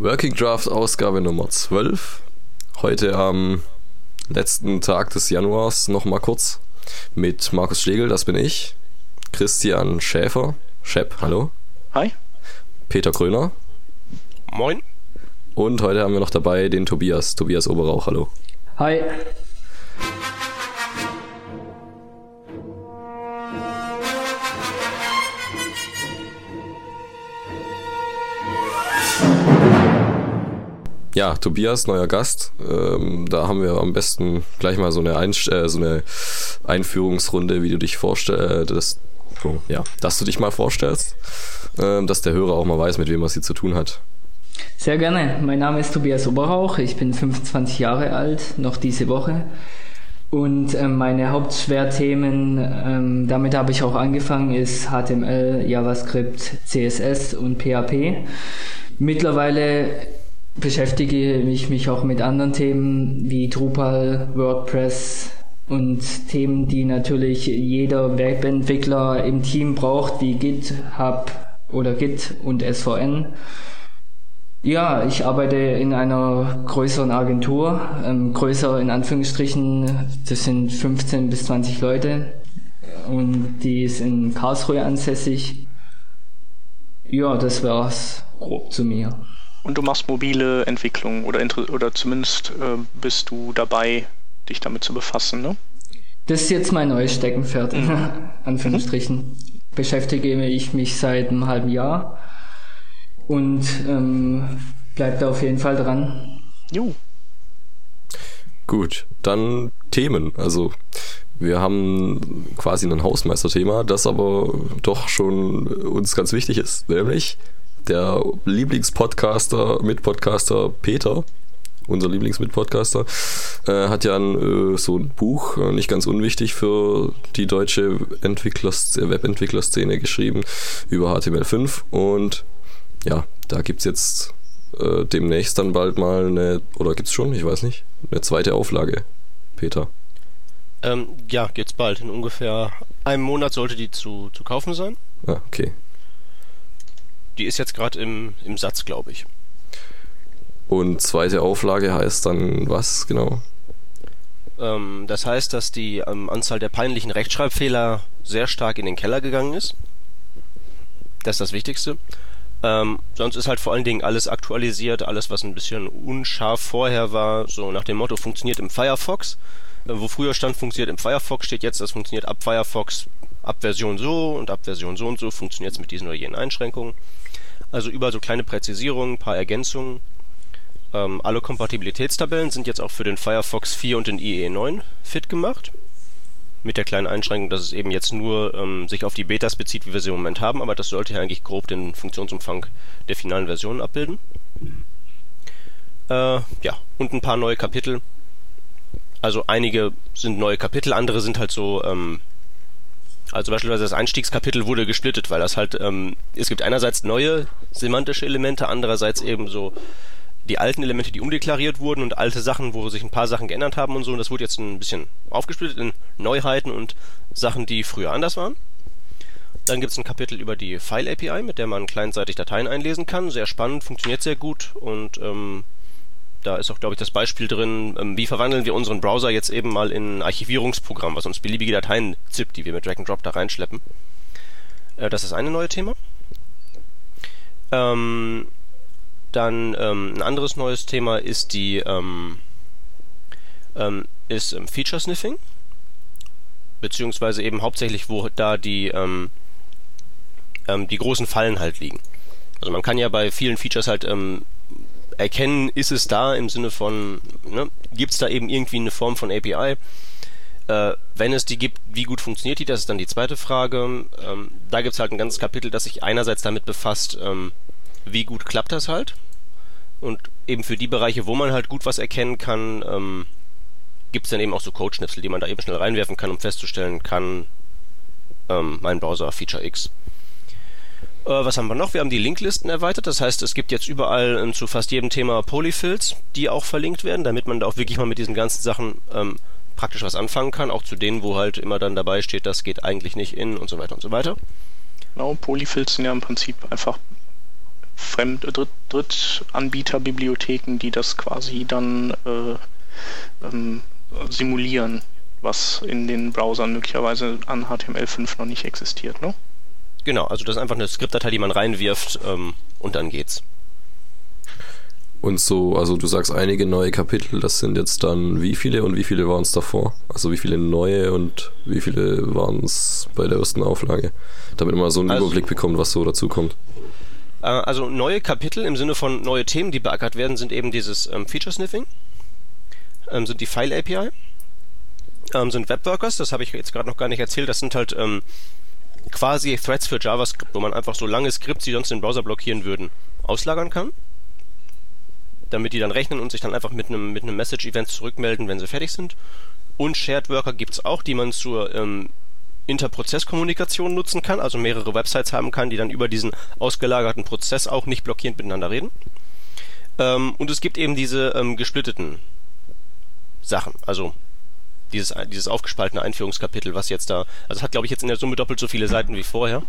Working Draft Ausgabe Nummer 12. Heute am letzten Tag des Januars nochmal kurz mit Markus Schlegel, das bin ich. Christian Schäfer, Shep, hallo. Hi. Peter Gröner. Moin. Und heute haben wir noch dabei den Tobias, Tobias Oberrauch, hallo. Hi. Ja, Tobias, neuer Gast. Ähm, da haben wir am besten gleich mal so eine, Einst äh, so eine Einführungsrunde, wie du dich vorstellst. Äh, ja, dass du dich mal vorstellst, äh, dass der Hörer auch mal weiß, mit wem er sie zu tun hat. Sehr gerne. Mein Name ist Tobias Oberrauch. Ich bin 25 Jahre alt, noch diese Woche. Und äh, meine Hauptschwerthemen, ähm, damit habe ich auch angefangen, ist HTML, JavaScript, CSS und PHP. Mittlerweile beschäftige ich mich auch mit anderen Themen wie Drupal, WordPress und Themen, die natürlich jeder Webentwickler im Team braucht, wie GitHub oder Git und SVN. Ja, ich arbeite in einer größeren Agentur, ähm, größer in Anführungsstrichen, das sind 15 bis 20 Leute und die ist in Karlsruhe ansässig. Ja, das war's grob zu mir. Und du machst mobile Entwicklung oder, oder zumindest äh, bist du dabei, dich damit zu befassen, ne? Das ist jetzt mein neues Steckenpferd, in mhm. Anführungsstrichen. Mhm. Beschäftige ich mich seit einem halben Jahr und ähm, bleib da auf jeden Fall dran. Jo. Gut, dann Themen. Also wir haben quasi ein Hausmeisterthema, das aber doch schon uns ganz wichtig ist, nämlich der Lieblingspodcaster, Mitpodcaster Peter, unser Lieblingsmitpodcaster, äh, hat ja ein, äh, so ein Buch, äh, nicht ganz unwichtig für die deutsche Entwicklers Webentwicklerszene geschrieben über HTML5 und ja, da gibt es jetzt äh, demnächst dann bald mal eine, oder gibt es schon, ich weiß nicht, eine zweite Auflage, Peter. Ähm, ja, geht's bald. In ungefähr einem Monat sollte die zu, zu kaufen sein. Ah, okay. Die ist jetzt gerade im, im Satz, glaube ich. Und zweite Auflage heißt dann was genau? Ähm, das heißt, dass die ähm, Anzahl der peinlichen Rechtschreibfehler sehr stark in den Keller gegangen ist. Das ist das Wichtigste. Ähm, sonst ist halt vor allen Dingen alles aktualisiert, alles was ein bisschen unscharf vorher war, so nach dem Motto funktioniert im Firefox. Äh, wo früher stand funktioniert im Firefox, steht jetzt, das funktioniert ab Firefox, ab Version so und ab Version so und so funktioniert es mit diesen oder jenen Einschränkungen. Also überall so kleine Präzisierungen, ein paar Ergänzungen. Ähm, alle Kompatibilitätstabellen sind jetzt auch für den Firefox 4 und den IE 9 fit gemacht. Mit der kleinen Einschränkung, dass es eben jetzt nur ähm, sich auf die Betas bezieht, wie wir sie im Moment haben, aber das sollte ja eigentlich grob den Funktionsumfang der finalen Version abbilden. Äh, ja, und ein paar neue Kapitel. Also einige sind neue Kapitel, andere sind halt so ähm, also beispielsweise das Einstiegskapitel wurde gesplittet, weil das halt, ähm, es gibt einerseits neue semantische Elemente, andererseits eben so die alten Elemente, die umdeklariert wurden und alte Sachen, wo sich ein paar Sachen geändert haben und so. Und das wurde jetzt ein bisschen aufgesplittet in Neuheiten und Sachen, die früher anders waren. Dann gibt es ein Kapitel über die File API, mit der man kleinseitig Dateien einlesen kann. Sehr spannend, funktioniert sehr gut und ähm, da ist auch, glaube ich, das Beispiel drin, ähm, wie verwandeln wir unseren Browser jetzt eben mal in ein Archivierungsprogramm, was uns beliebige Dateien zippt, die wir mit Drag and Drop da reinschleppen. Äh, das ist eine neue Thema. Ähm, dann ähm, ein anderes neues Thema ist die ist Feature Sniffing, beziehungsweise eben hauptsächlich, wo da die die großen Fallen halt liegen. Also man kann ja bei vielen Features halt ähm, erkennen, ist es da im Sinne von, ne, gibt es da eben irgendwie eine Form von API? Äh, wenn es die gibt, wie gut funktioniert die? Das ist dann die zweite Frage. Ähm, da gibt es halt ein ganzes Kapitel, das sich einerseits damit befasst, ähm, wie gut klappt das halt? Und eben für die Bereiche, wo man halt gut was erkennen kann, ähm, gibt es dann eben auch so Codeschnipsel, die man da eben schnell reinwerfen kann, um festzustellen, kann ähm, mein Browser Feature X. Äh, was haben wir noch? Wir haben die Linklisten erweitert. Das heißt, es gibt jetzt überall ähm, zu fast jedem Thema Polyfills, die auch verlinkt werden, damit man da auch wirklich mal mit diesen ganzen Sachen ähm, praktisch was anfangen kann. Auch zu denen, wo halt immer dann dabei steht, das geht eigentlich nicht in und so weiter und so weiter. Genau, Polyfills sind ja im Prinzip einfach Fremd Dritt Drittanbieterbibliotheken, die das quasi dann äh, ähm, simulieren, was in den Browsern möglicherweise an HTML5 noch nicht existiert, ne? Genau, also das ist einfach eine Skriptdatei, die man reinwirft ähm, und dann geht's. Und so, also du sagst einige neue Kapitel, das sind jetzt dann wie viele und wie viele waren es davor? Also wie viele neue und wie viele waren es bei der ersten Auflage? Damit man mal so einen also, Überblick bekommt, was so dazu kommt. Äh, also neue Kapitel im Sinne von neue Themen, die beackert werden, sind eben dieses ähm, Feature Sniffing, ähm, sind die File API, ähm, sind Webworkers, das habe ich jetzt gerade noch gar nicht erzählt, das sind halt ähm, quasi Threads für JavaScript, wo man einfach so lange Skripts, die sonst den Browser blockieren würden, auslagern kann damit die dann rechnen und sich dann einfach mit einem mit einem Message-Event zurückmelden, wenn sie fertig sind. Und Shared Worker gibt es auch, die man zur ähm, Interprozesskommunikation nutzen kann, also mehrere Websites haben kann, die dann über diesen ausgelagerten Prozess auch nicht blockierend miteinander reden. Ähm, und es gibt eben diese ähm, gesplitteten Sachen, also dieses, dieses aufgespaltene Einführungskapitel, was jetzt da, also hat glaube ich jetzt in der Summe doppelt so viele Seiten wie vorher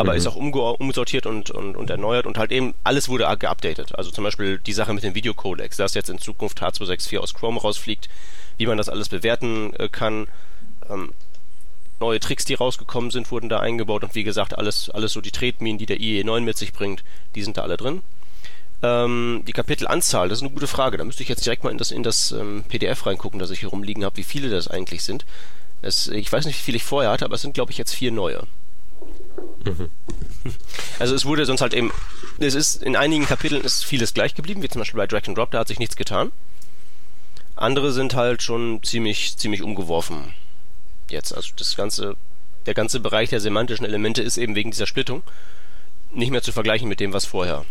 aber mhm. ist auch umsortiert und, und, und erneuert und halt eben alles wurde geupdatet. Also zum Beispiel die Sache mit dem Videocodex, dass jetzt in Zukunft H264 aus Chrome rausfliegt, wie man das alles bewerten äh, kann. Ähm, neue Tricks, die rausgekommen sind, wurden da eingebaut und wie gesagt, alles, alles so die Tretminen, die der IE9 mit sich bringt, die sind da alle drin. Ähm, die Kapitelanzahl, das ist eine gute Frage. Da müsste ich jetzt direkt mal in das, in das ähm, PDF reingucken, das ich hier rumliegen habe, wie viele das eigentlich sind. Es, ich weiß nicht, wie viele ich vorher hatte, aber es sind, glaube ich, jetzt vier neue. Mhm. Also es wurde sonst halt eben, es ist in einigen Kapiteln ist vieles gleich geblieben, wie zum Beispiel bei Drag and Drop, da hat sich nichts getan. Andere sind halt schon ziemlich, ziemlich umgeworfen. Jetzt, also das ganze, der ganze Bereich der semantischen Elemente ist eben wegen dieser Splittung nicht mehr zu vergleichen mit dem, was vorher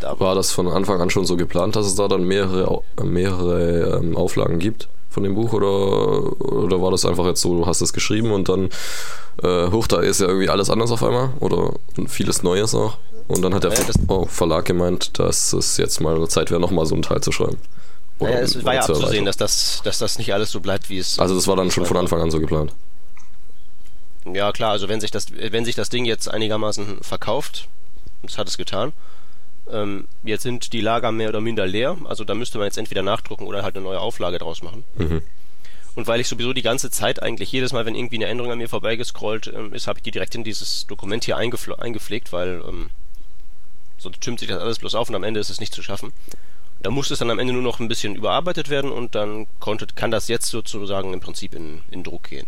war. Das von Anfang an schon so geplant, dass es da dann mehrere, mehrere ähm, Auflagen gibt? von dem Buch oder, oder war das einfach jetzt so, du hast es geschrieben und dann, äh, hoch, da ist ja irgendwie alles anders auf einmal oder vieles Neues auch. Und dann hat der ja, oh, Verlag gemeint, dass es jetzt mal Zeit wäre, nochmal so einen Teil zu schreiben. Oder, ja, es war ja abzusehen, dass das, dass das nicht alles so bleibt, wie es. Also das war dann schon von Anfang an so geplant. Ja klar, also wenn sich das, wenn sich das Ding jetzt einigermaßen verkauft, das hat es getan, ähm, jetzt sind die Lager mehr oder minder leer, also da müsste man jetzt entweder nachdrucken oder halt eine neue Auflage draus machen. Mhm. Und weil ich sowieso die ganze Zeit eigentlich jedes Mal, wenn irgendwie eine Änderung an mir vorbeigescrollt ähm, ist, habe ich die direkt in dieses Dokument hier eingepflegt, weil ähm, sonst stimmt sich das alles bloß auf und am Ende ist es nicht zu schaffen. Da muss es dann am Ende nur noch ein bisschen überarbeitet werden und dann konnte, kann das jetzt sozusagen im Prinzip in, in Druck gehen.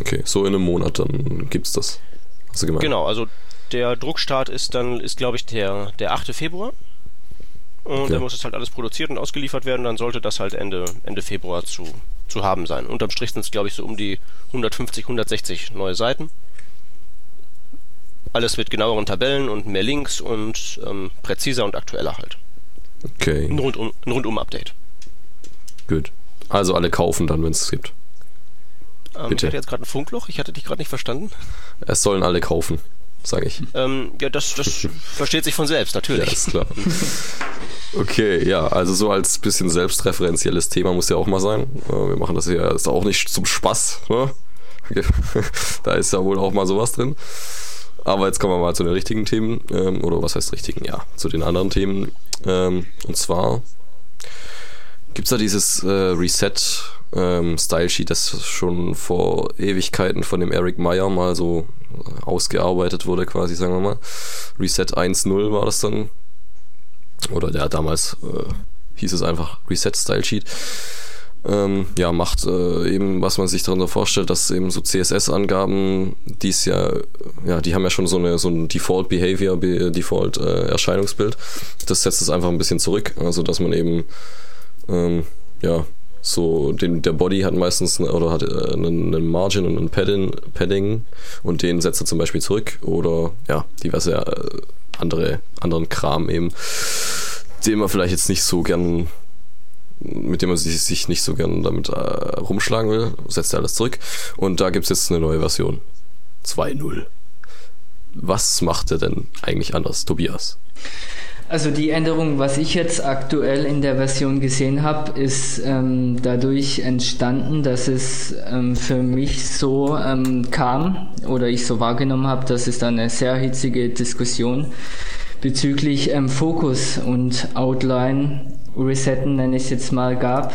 Okay, so in einem Monat dann gibt's das. Hast du gemeint? Genau, also der Druckstart ist dann, ist glaube ich der, der 8. Februar. Und okay. dann muss es halt alles produziert und ausgeliefert werden. Dann sollte das halt Ende, Ende Februar zu, zu haben sein. Unterm Strich sind es, glaube ich, so um die 150, 160 neue Seiten. Alles mit genaueren Tabellen und mehr Links und ähm, präziser und aktueller halt. Okay. Ein rundum, ein rundum Update. Gut. Also alle kaufen dann, wenn es es gibt. Ähm, Bitte. Ich hatte jetzt gerade ein Funkloch, ich hatte dich gerade nicht verstanden. Es sollen alle kaufen sage ich. Ähm, ja, das, das versteht sich von selbst, natürlich. Ja, ist klar. Okay, ja, also so als bisschen selbstreferenzielles Thema muss ja auch mal sein. Wir machen das ja ist auch nicht zum Spaß. Ne? da ist ja wohl auch mal sowas drin. Aber jetzt kommen wir mal zu den richtigen Themen. Ähm, oder was heißt richtigen? Ja, zu den anderen Themen. Ähm, und zwar gibt es da dieses äh, Reset ähm, Style Sheet, das schon vor Ewigkeiten von dem Eric Meyer mal so ausgearbeitet wurde, quasi, sagen wir mal. Reset 1.0 war das dann. Oder der hat damals äh, hieß es einfach Reset Style Sheet. Ähm, ja, macht äh, eben, was man sich darunter vorstellt, dass eben so CSS-Angaben, die ist ja, ja, die haben ja schon so eine so ein Default Behavior, Default äh, Erscheinungsbild. Das setzt es einfach ein bisschen zurück, also dass man eben ähm, ja so den, der Body hat meistens oder hat äh, einen, einen Margin und ein Padding, Padding und den setzt er zum Beispiel zurück oder ja, diverse äh, andere, anderen Kram eben, den man vielleicht jetzt nicht so gern mit dem man sich, sich nicht so gern damit äh, rumschlagen will, setzt er alles zurück. Und da gibt es jetzt eine neue Version. 2.0. Was macht er denn eigentlich anders, Tobias? Also die Änderung, was ich jetzt aktuell in der Version gesehen habe, ist ähm, dadurch entstanden, dass es ähm, für mich so ähm, kam oder ich so wahrgenommen habe, dass es da eine sehr hitzige Diskussion bezüglich ähm, Fokus und Outline Resetten, nenne ich es jetzt mal, gab.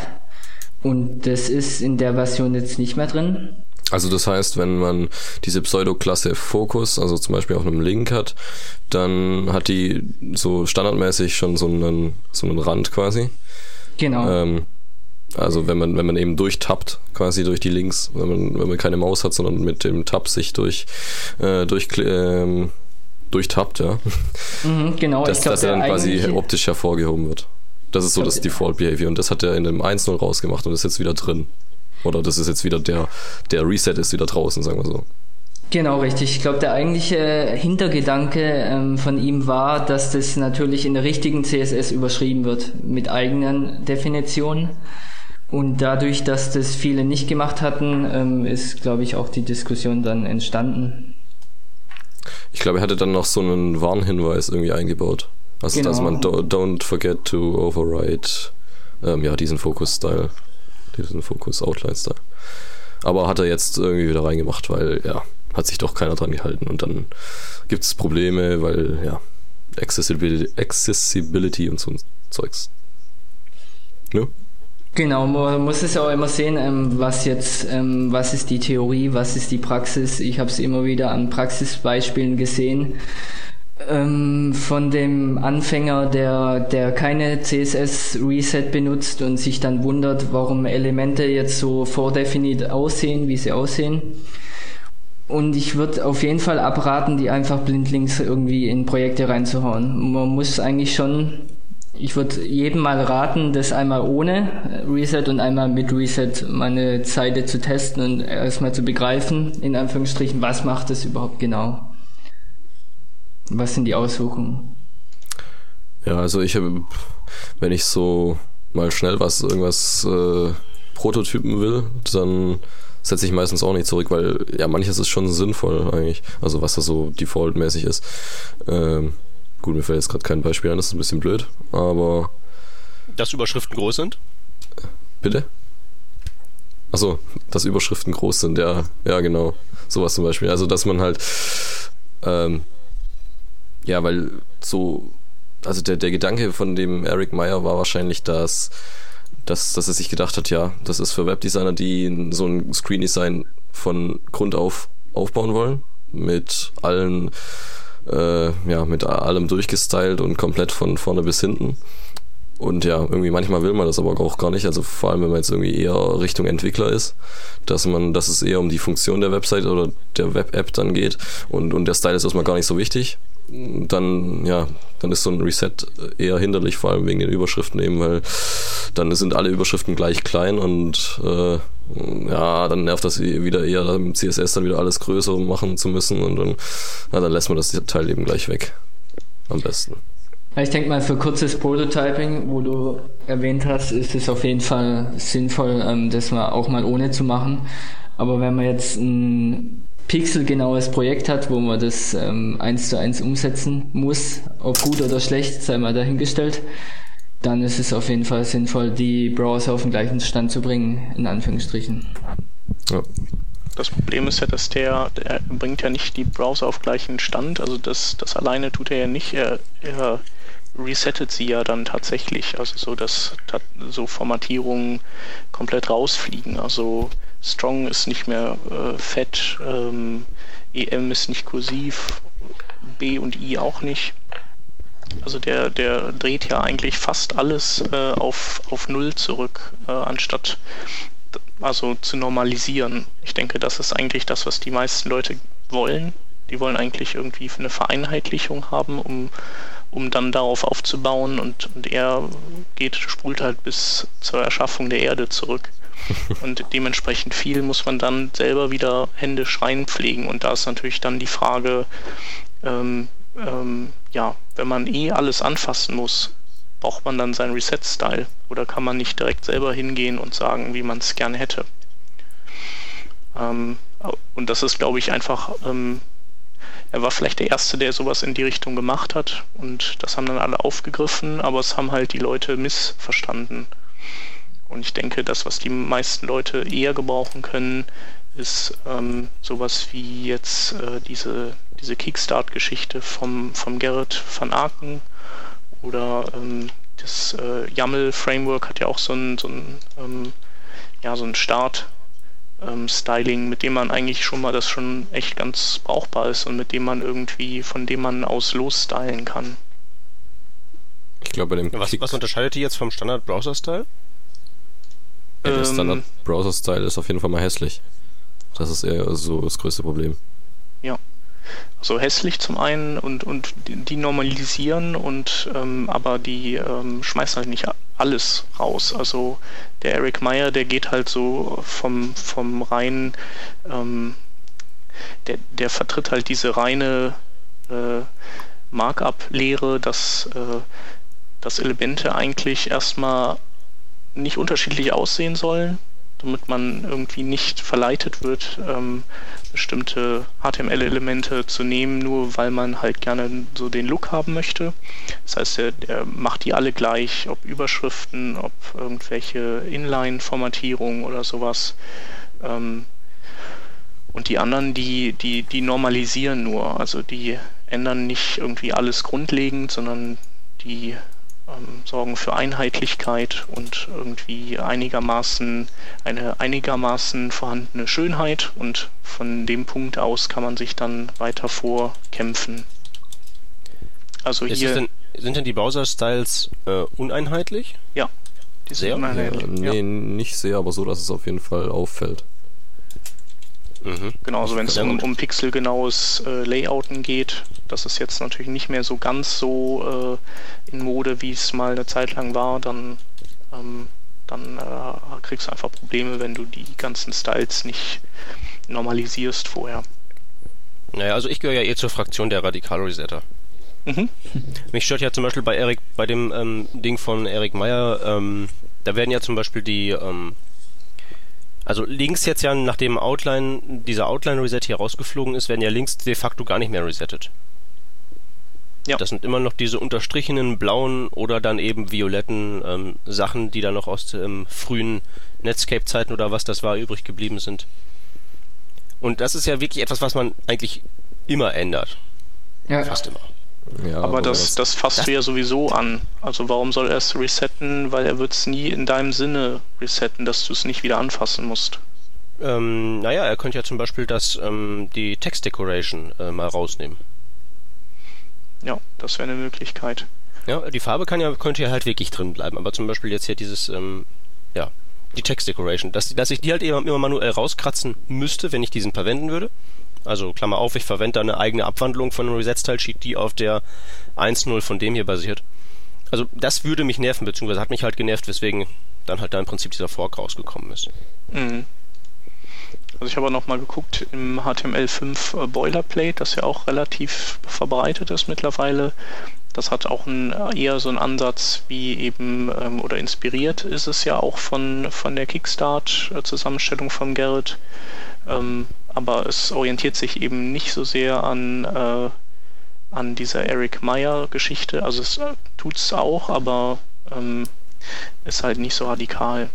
Und das ist in der Version jetzt nicht mehr drin. Also das heißt, wenn man diese Pseudo-Klasse Focus, also zum Beispiel auf einem Link hat, dann hat die so standardmäßig schon so einen, so einen Rand quasi. Genau. Ähm, also wenn man, wenn man eben durchtappt, quasi durch die Links, wenn man, wenn man keine Maus hat, sondern mit dem Tab sich durch, äh, durch ähm, durchtappt, ja. Mhm, genau, dass, glaub, dass er dann quasi optisch hervorgehoben wird. Das ist so das Default Behavior und das hat er in dem 1.0 rausgemacht und ist jetzt wieder drin. Oder das ist jetzt wieder der, der Reset ist wieder draußen, sagen wir so. Genau, richtig. Ich glaube, der eigentliche Hintergedanke ähm, von ihm war, dass das natürlich in der richtigen CSS überschrieben wird mit eigenen Definitionen. Und dadurch, dass das viele nicht gemacht hatten, ähm, ist, glaube ich, auch die Diskussion dann entstanden. Ich glaube, er hatte dann noch so einen Warnhinweis irgendwie eingebaut. Also, Genau. dass man do, don't forget to override, ähm, ja, diesen Focus-Style, diesen Focus-Outline-Style. Aber hat er jetzt irgendwie wieder reingemacht, weil, ja, hat sich doch keiner dran gehalten und dann gibt es Probleme, weil, ja, Accessibility, Accessibility und so ein Zeugs. Ne? Genau, man muss es auch immer sehen, ähm, was jetzt, ähm, was ist die Theorie, was ist die Praxis. Ich habe es immer wieder an Praxisbeispielen gesehen. Ähm, von dem Anfänger, der, der keine CSS-Reset benutzt und sich dann wundert, warum Elemente jetzt so vordefiniert aussehen, wie sie aussehen. Und ich würde auf jeden Fall abraten, die einfach blindlings irgendwie in Projekte reinzuhauen. Man muss eigentlich schon, ich würde jedem mal raten, das einmal ohne Reset und einmal mit Reset meine Seite zu testen und erstmal zu begreifen, in Anführungsstrichen, was macht es überhaupt genau? Was sind die Auswirkungen? Ja, also ich habe, wenn ich so mal schnell was, irgendwas äh, prototypen will, dann setze ich meistens auch nicht zurück, weil ja, manches ist schon sinnvoll eigentlich. Also was da so defaultmäßig ist. Ähm, gut, mir fällt jetzt gerade kein Beispiel ein, das ist ein bisschen blöd, aber Dass Überschriften groß sind? bitte? Achso, dass Überschriften groß sind, ja, ja, genau. Sowas zum Beispiel. Also, dass man halt, ähm, ja, weil so, also der, der Gedanke von dem Eric Meyer war wahrscheinlich, dass, dass, dass er sich gedacht hat, ja, das ist für Webdesigner, die so ein Screen Design von Grund auf aufbauen wollen, mit allen, äh, ja, mit allem durchgestylt und komplett von vorne bis hinten. Und ja, irgendwie manchmal will man das aber auch gar nicht. Also vor allem, wenn man jetzt irgendwie eher Richtung Entwickler ist, dass man, dass es eher um die Funktion der Website oder der Web-App dann geht und, und der Style ist erstmal gar nicht so wichtig. Dann, ja, dann ist so ein Reset eher hinderlich, vor allem wegen den Überschriften eben, weil dann sind alle Überschriften gleich klein und äh, ja, dann nervt das wieder eher, im CSS dann wieder alles größer machen zu müssen und dann, ja, dann lässt man das Teil eben gleich weg. Am besten. Ich denke mal, für kurzes Prototyping, wo du erwähnt hast, ist es auf jeden Fall sinnvoll, ähm, das mal auch mal ohne zu machen. Aber wenn man jetzt ein pixelgenaues Projekt hat, wo man das ähm, eins zu eins umsetzen muss, ob gut oder schlecht, sei mal dahingestellt, dann ist es auf jeden Fall sinnvoll, die Browser auf den gleichen Stand zu bringen, in Anführungsstrichen. Ja. Das Problem ist ja, dass der, der bringt ja nicht die Browser auf gleichen Stand. Also das, das alleine tut er ja nicht. Er, er resettet sie ja dann tatsächlich. Also so, dass so Formatierungen komplett rausfliegen. Also Strong ist nicht mehr äh, fett, ähm, EM ist nicht kursiv, B und I auch nicht. Also der, der dreht ja eigentlich fast alles äh, auf, auf Null zurück, äh, anstatt also zu normalisieren. Ich denke, das ist eigentlich das, was die meisten Leute wollen. Die wollen eigentlich irgendwie eine Vereinheitlichung haben, um, um dann darauf aufzubauen und, und er geht, spult halt bis zur Erschaffung der Erde zurück. Und dementsprechend viel muss man dann selber wieder händisch reinpflegen. Und da ist natürlich dann die Frage, ähm, ähm, ja, wenn man eh alles anfassen muss, braucht man dann seinen Reset-Style? Oder kann man nicht direkt selber hingehen und sagen, wie man es gerne hätte? Ähm, und das ist, glaube ich, einfach, ähm, er war vielleicht der Erste, der sowas in die Richtung gemacht hat und das haben dann alle aufgegriffen, aber es haben halt die Leute missverstanden. Und ich denke, das, was die meisten Leute eher gebrauchen können, ist ähm, sowas wie jetzt äh, diese diese Kickstart-Geschichte vom, vom Gerrit van Aken oder ähm, das äh, YAML-Framework hat ja auch so ein, so ein, ähm, ja, so ein Start-Styling, ähm, mit dem man eigentlich schon mal das schon echt ganz brauchbar ist und mit dem man irgendwie, von dem man aus losstylen kann. Ich glaube, bei dem was, was unterscheidet die jetzt vom Standard-Browser-Style? Ja, der ähm, Standard-Browser-Style ist auf jeden Fall mal hässlich. Das ist eher so das größte Problem. Ja. Also hässlich zum einen und, und die normalisieren und ähm, aber die ähm, schmeißen halt nicht alles raus. Also der Eric Meyer, der geht halt so vom, vom rein, ähm, der, der vertritt halt diese reine äh, Markup-Lehre, dass, äh, dass Elemente eigentlich erstmal nicht unterschiedlich aussehen sollen, damit man irgendwie nicht verleitet wird, ähm, bestimmte HTML-Elemente zu nehmen, nur weil man halt gerne so den Look haben möchte. Das heißt, er, er macht die alle gleich, ob Überschriften, ob irgendwelche Inline-Formatierungen oder sowas. Ähm, und die anderen, die, die, die normalisieren nur, also die ändern nicht irgendwie alles grundlegend, sondern die ähm, sorgen für Einheitlichkeit und irgendwie einigermaßen eine einigermaßen vorhandene Schönheit und von dem Punkt aus kann man sich dann weiter vorkämpfen. Also Ist hier denn, sind denn die Browser-Styles äh, uneinheitlich? Ja, die sind sehr? uneinheitlich. Ja, nee, ja. nicht sehr, aber so, dass es auf jeden Fall auffällt. Mhm. Genau, also wenn es um, um pixelgenaues äh, Layouten geht, das ist jetzt natürlich nicht mehr so ganz so äh, in Mode, wie es mal eine Zeit lang war, dann, ähm, dann äh, kriegst du einfach Probleme, wenn du die ganzen Styles nicht normalisierst vorher. Naja, also ich gehöre ja eh zur Fraktion der Radikal-Resetter. Mhm. Mich stört ja zum Beispiel bei Eric, bei dem ähm, Ding von Eric Meyer, ähm, da werden ja zum Beispiel die ähm, also links jetzt ja, nachdem Outline, dieser Outline-Reset hier rausgeflogen ist, werden ja links de facto gar nicht mehr resettet. Ja. Das sind immer noch diese unterstrichenen blauen oder dann eben violetten ähm, Sachen, die da noch aus ähm, frühen Netscape-Zeiten oder was das war übrig geblieben sind. Und das ist ja wirklich etwas, was man eigentlich immer ändert. Ja. Fast immer. Ja, aber das, das fasst das du ja sowieso an. Also warum soll er es resetten? Weil er wird es nie in deinem Sinne resetten, dass du es nicht wieder anfassen musst. Ähm, naja, er könnte ja zum Beispiel das, ähm, die Text Decoration äh, mal rausnehmen. Ja, das wäre eine Möglichkeit. Ja, die Farbe kann ja, könnte ja halt wirklich drin bleiben, aber zum Beispiel jetzt hier dieses, ähm, ja, die Text Decoration, dass, dass ich die halt immer, immer manuell rauskratzen müsste, wenn ich diesen verwenden würde. Also Klammer auf, ich verwende da eine eigene Abwandlung von einem Reset-Style-Sheet, die auf der 1.0 von dem hier basiert. Also das würde mich nerven, beziehungsweise hat mich halt genervt, weswegen dann halt da im Prinzip dieser Fork rausgekommen ist. Mhm. Also ich habe noch mal geguckt im HTML5 äh, Boilerplate, das ja auch relativ verbreitet ist mittlerweile. Das hat auch ein, eher so einen Ansatz wie eben, ähm, oder inspiriert ist es ja auch von, von der Kickstart-Zusammenstellung von Gerrit. Ähm, aber es orientiert sich eben nicht so sehr an, äh, an dieser Eric Meyer Geschichte. Also es äh, tut es auch, aber ähm, ist halt nicht so radikal.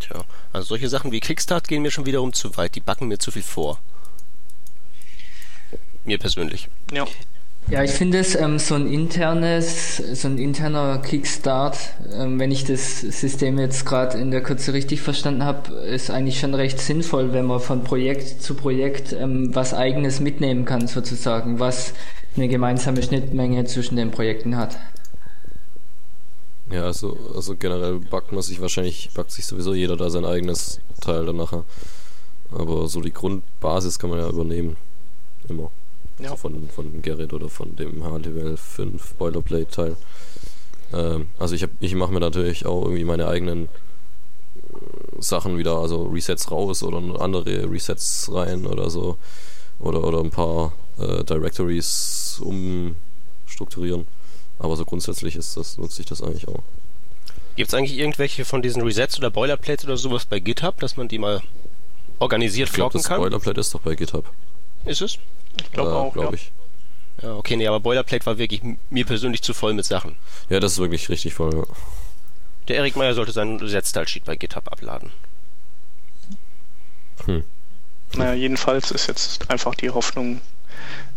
Tja, also solche Sachen wie Kickstart gehen mir schon wiederum zu weit. Die backen mir zu viel vor. Mir persönlich. Ja. Ja, ich finde es ähm, so ein internes, so ein interner Kickstart, ähm, wenn ich das System jetzt gerade in der Kürze richtig verstanden habe, ist eigentlich schon recht sinnvoll, wenn man von Projekt zu Projekt ähm, was eigenes mitnehmen kann, sozusagen, was eine gemeinsame Schnittmenge zwischen den Projekten hat. Ja, also, also generell backt man sich wahrscheinlich, backt sich sowieso jeder da sein eigenes Teil dann nachher. Aber so die Grundbasis kann man ja übernehmen. Immer. Ja. von, von Gerrit oder von dem HTML 5 Boilerplate-Teil. Ähm, also ich, ich mache mir natürlich auch irgendwie meine eigenen äh, Sachen wieder, also Resets raus oder andere Resets rein oder so. Oder, oder ein paar äh, Directories umstrukturieren. Aber so grundsätzlich ist das, nutze ich das eigentlich auch. Gibt es eigentlich irgendwelche von diesen Resets oder Boilerplates oder sowas bei GitHub, dass man die mal organisiert ich glaub, flocken kann? Das Boilerplate ist doch bei GitHub. Ist es? Ich glaube äh, auch, glaube ich. Ja, okay, nee, aber Boilerplate war wirklich mir persönlich zu voll mit Sachen. Ja, das ist wirklich richtig voll. Ja. Der Erik Meyer sollte seinen Setzteil-Sheet bei GitHub abladen. Hm. Naja, jedenfalls ist jetzt einfach die Hoffnung,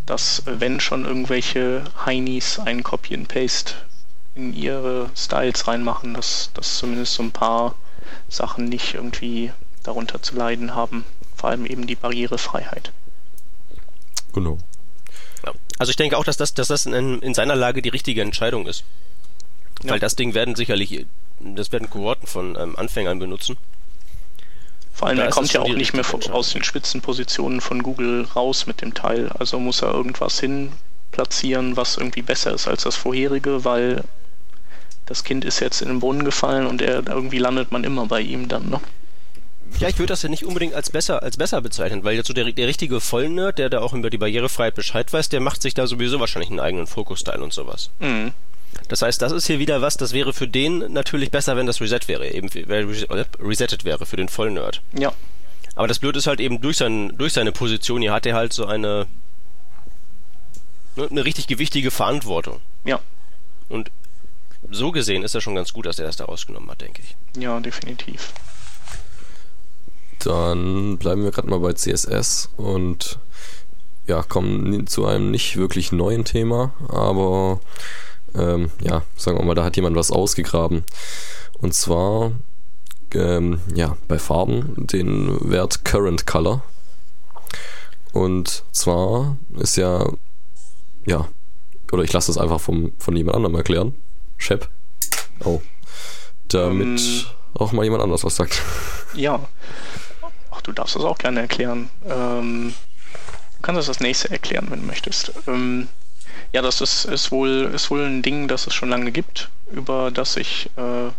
dass wenn schon irgendwelche Heinis ein Copy and Paste in ihre Styles reinmachen, dass, dass zumindest so ein paar Sachen nicht irgendwie darunter zu leiden haben. Vor allem eben die Barrierefreiheit. Genau. Also ich denke auch, dass das, dass das in, in seiner Lage die richtige Entscheidung ist. Ja. Weil das Ding werden sicherlich, das werden Kohorten von ähm, Anfängern benutzen. Vor allem, er kommt ja auch nicht mehr aus den Spitzenpositionen von Google raus mit dem Teil. Also muss er irgendwas hin platzieren, was irgendwie besser ist als das vorherige, weil das Kind ist jetzt in den Brunnen gefallen und er, irgendwie landet man immer bei ihm dann, ne? Ja, ich würde das ja nicht unbedingt als besser, als besser bezeichnen, weil jetzt so der, der richtige Vollnerd, der da auch über die Barrierefreiheit Bescheid weiß, der macht sich da sowieso wahrscheinlich einen eigenen Fokus-Style und sowas. Mhm. Das heißt, das ist hier wieder was, das wäre für den natürlich besser, wenn das Reset wäre, eben resettet wäre für den Vollnerd. Ja. Aber das Blöde ist halt eben durch, sein, durch seine Position, hier hat er halt so eine ne, eine richtig gewichtige Verantwortung. Ja. Und so gesehen ist das schon ganz gut, dass er das da rausgenommen hat, denke ich. Ja, definitiv. Dann bleiben wir gerade mal bei CSS und ja, kommen zu einem nicht wirklich neuen Thema, aber ähm, ja, sagen wir mal, da hat jemand was ausgegraben. Und zwar ähm, ja, bei Farben den Wert Current Color. Und zwar ist ja, ja, oder ich lasse das einfach vom, von jemand anderem erklären. Shep. Oh. Damit ähm, auch mal jemand anders was sagt. Ja. Du darfst das auch gerne erklären. Ähm, du kannst das das nächste erklären, wenn du möchtest. Ähm, ja, das ist, ist, wohl, ist wohl ein Ding, das es schon lange gibt, über das ich äh,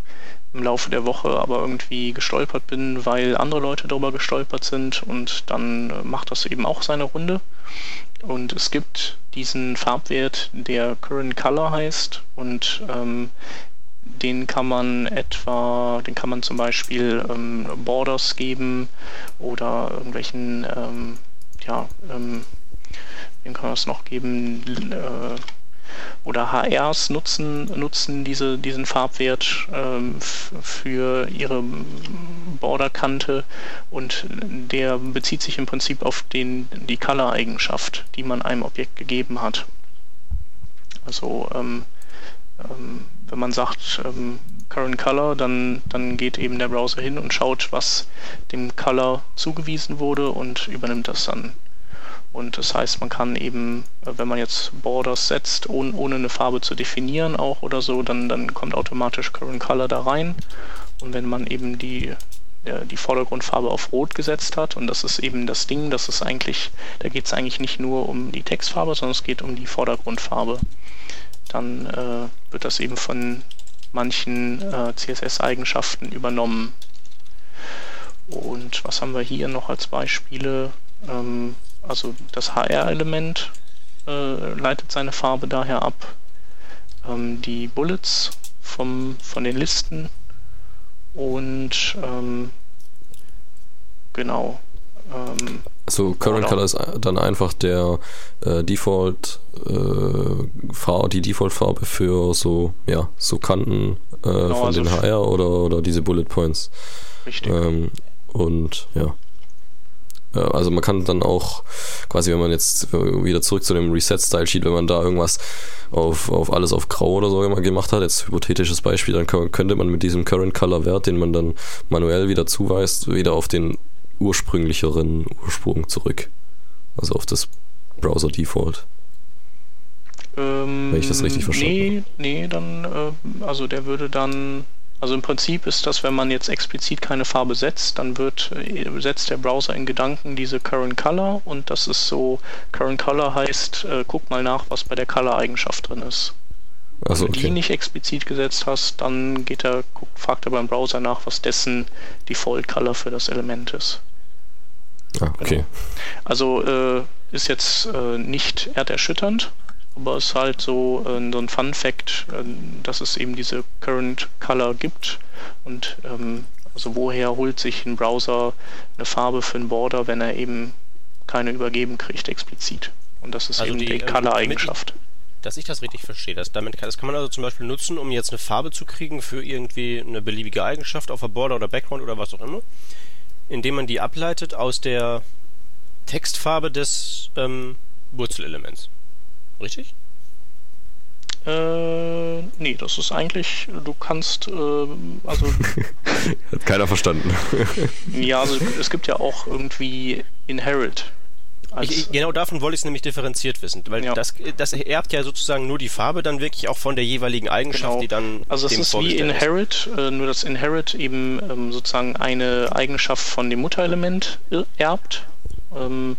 im Laufe der Woche aber irgendwie gestolpert bin, weil andere Leute darüber gestolpert sind und dann äh, macht das eben auch seine Runde. Und es gibt diesen Farbwert, der Current Color heißt und ähm, den kann man etwa, den kann man zum Beispiel ähm, Borders geben oder irgendwelchen, ähm, ja, ähm, den kann man es noch geben, äh, oder HRs nutzen, nutzen diese, diesen Farbwert ähm, für ihre Borderkante und der bezieht sich im Prinzip auf den, die Color-Eigenschaft, die man einem Objekt gegeben hat. Also ähm, ähm, wenn man sagt ähm, Current Color, dann, dann geht eben der Browser hin und schaut, was dem Color zugewiesen wurde und übernimmt das dann und das heißt, man kann eben, äh, wenn man jetzt Borders setzt, ohne, ohne eine Farbe zu definieren auch oder so, dann, dann kommt automatisch Current Color da rein. Und wenn man eben die, die Vordergrundfarbe auf Rot gesetzt hat, und das ist eben das Ding, das ist eigentlich, da geht es eigentlich nicht nur um die Textfarbe, sondern es geht um die Vordergrundfarbe, dann äh, wird das eben von manchen äh, CSS-Eigenschaften übernommen. Und was haben wir hier noch als Beispiele? Ähm, also das HR-Element äh, leitet seine Farbe daher ab. Ähm, die Bullets vom, von den Listen und ähm, genau. Ähm, also Current Color ist dann einfach der äh, Default äh, Farbe, die Default Farbe für so ja so Kanten äh, genau, von also den HR oder oder diese Bullet Points. Richtig. Ähm, und ja. Also man kann dann auch quasi, wenn man jetzt wieder zurück zu dem Reset-Style-Sheet, wenn man da irgendwas auf, auf alles auf Grau oder so gemacht hat, jetzt hypothetisches Beispiel, dann könnte man mit diesem Current Color Wert, den man dann manuell wieder zuweist, wieder auf den ursprünglicheren Ursprung zurück. Also auf das Browser Default. Ähm, Wenn ich das richtig verstanden nee, habe. Nee, dann, äh, also der würde dann also im Prinzip ist das, wenn man jetzt explizit keine Farbe setzt, dann wird äh, setzt der Browser in Gedanken diese Current Color und das ist so, Current Color heißt, äh, guck mal nach, was bei der Color-Eigenschaft drin ist. Also, Wenn du okay. die nicht explizit gesetzt hast, dann geht er, guckt, fragt er beim Browser nach, was dessen Default Color für das Element ist. Ah, okay. Genau. Also äh, ist jetzt äh, nicht erderschütternd, aber es ist halt so, äh, so ein Fun Fact, äh, dass es eben diese Current Color gibt und ähm, also woher holt sich ein Browser eine Farbe für einen Border, wenn er eben keine übergeben kriegt explizit. Und das ist also eben die, die ähm, Color-Eigenschaft. Dass ich das richtig verstehe, das, damit, das kann man also zum Beispiel nutzen, um jetzt eine Farbe zu kriegen für irgendwie eine beliebige Eigenschaft auf der Border oder Background oder was auch immer, indem man die ableitet aus der Textfarbe des ähm, Wurzelelements. Richtig? Äh, nee, das ist eigentlich, du kannst, äh, also. Hat keiner verstanden. ja, also es gibt ja auch irgendwie Inherit. Ich, genau davon wollte ich es nämlich differenziert wissen, weil ja. das, das erbt ja sozusagen nur die Farbe dann wirklich auch von der jeweiligen Eigenschaft, genau. die dann. Also es ist wie Inherit, äh, nur dass Inherit eben ähm, sozusagen eine Eigenschaft von dem Mutterelement erbt. Ähm,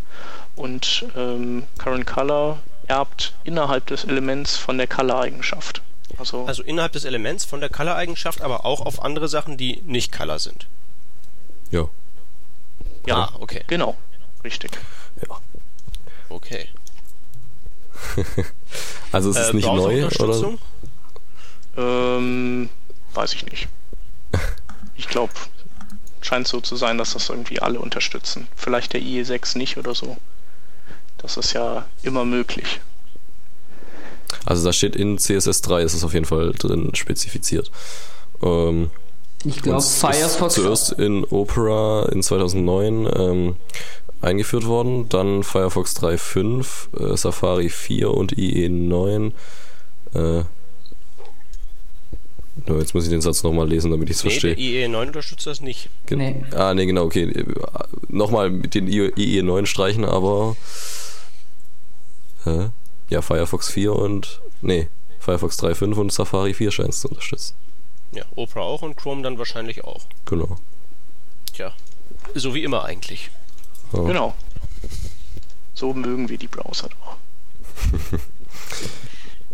und ähm, Current Color erbt innerhalb des Elements von der Color-Eigenschaft. Also, also innerhalb des Elements von der Color-Eigenschaft, aber auch auf andere Sachen, die nicht Color sind. Ja. Ja, ah, okay. Genau, richtig. Ja. Okay. also es ist äh, nicht neu, oder? Ähm, weiß ich nicht. Ich glaube, scheint so zu sein, dass das irgendwie alle unterstützen. Vielleicht der IE6 nicht oder so. Das ist ja immer möglich. Also da steht in CSS3 ist es auf jeden Fall drin spezifiziert. Ähm, ich glaube Firefox. Zuerst in Opera in 2009 ähm, eingeführt worden, dann Firefox 3.5, äh, Safari 4 und IE9. Äh, no, jetzt muss ich den Satz nochmal lesen, damit ich es nee, verstehe. IE9 unterstützt das nicht. Gen nee. Ah, nee, genau, okay. Nochmal mit den IE9 streichen, aber äh, ja, Firefox 4 und nee, Firefox 3.5 und Safari 4 scheint es zu unterstützen. Ja, Opera auch und Chrome dann wahrscheinlich auch. Genau. Tja, so wie immer eigentlich. Oh. Genau. So mögen wir die Browser doch.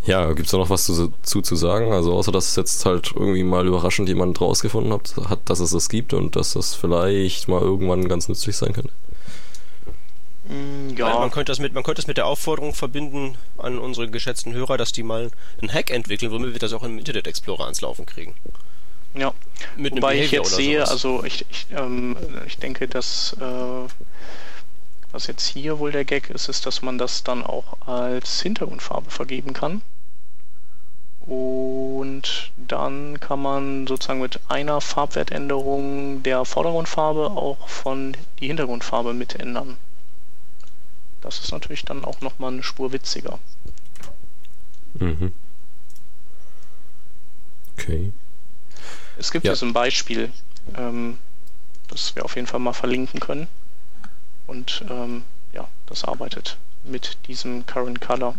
ja, gibt es da noch was dazu zu sagen? Also außer, dass es jetzt halt irgendwie mal überraschend jemand rausgefunden hat, hat, dass es das gibt und dass das vielleicht mal irgendwann ganz nützlich sein könnte. Mm, ja. Man könnte, das mit, man könnte das mit der Aufforderung verbinden an unsere geschätzten Hörer, dass die mal einen Hack entwickeln, womit wir das auch im Internet Explorer ans Laufen kriegen. Ja, mit wobei ich jetzt sehe, also ich, ich, ähm, ich denke, dass äh, was jetzt hier wohl der Gag ist, ist, dass man das dann auch als Hintergrundfarbe vergeben kann. Und dann kann man sozusagen mit einer Farbwertänderung der Vordergrundfarbe auch von die Hintergrundfarbe mit ändern. Das ist natürlich dann auch nochmal eine Spur witziger. Mhm. Okay. Es gibt ja. hier so ein Beispiel, ähm, das wir auf jeden Fall mal verlinken können. Und ähm, ja, das arbeitet mit diesem Current Color.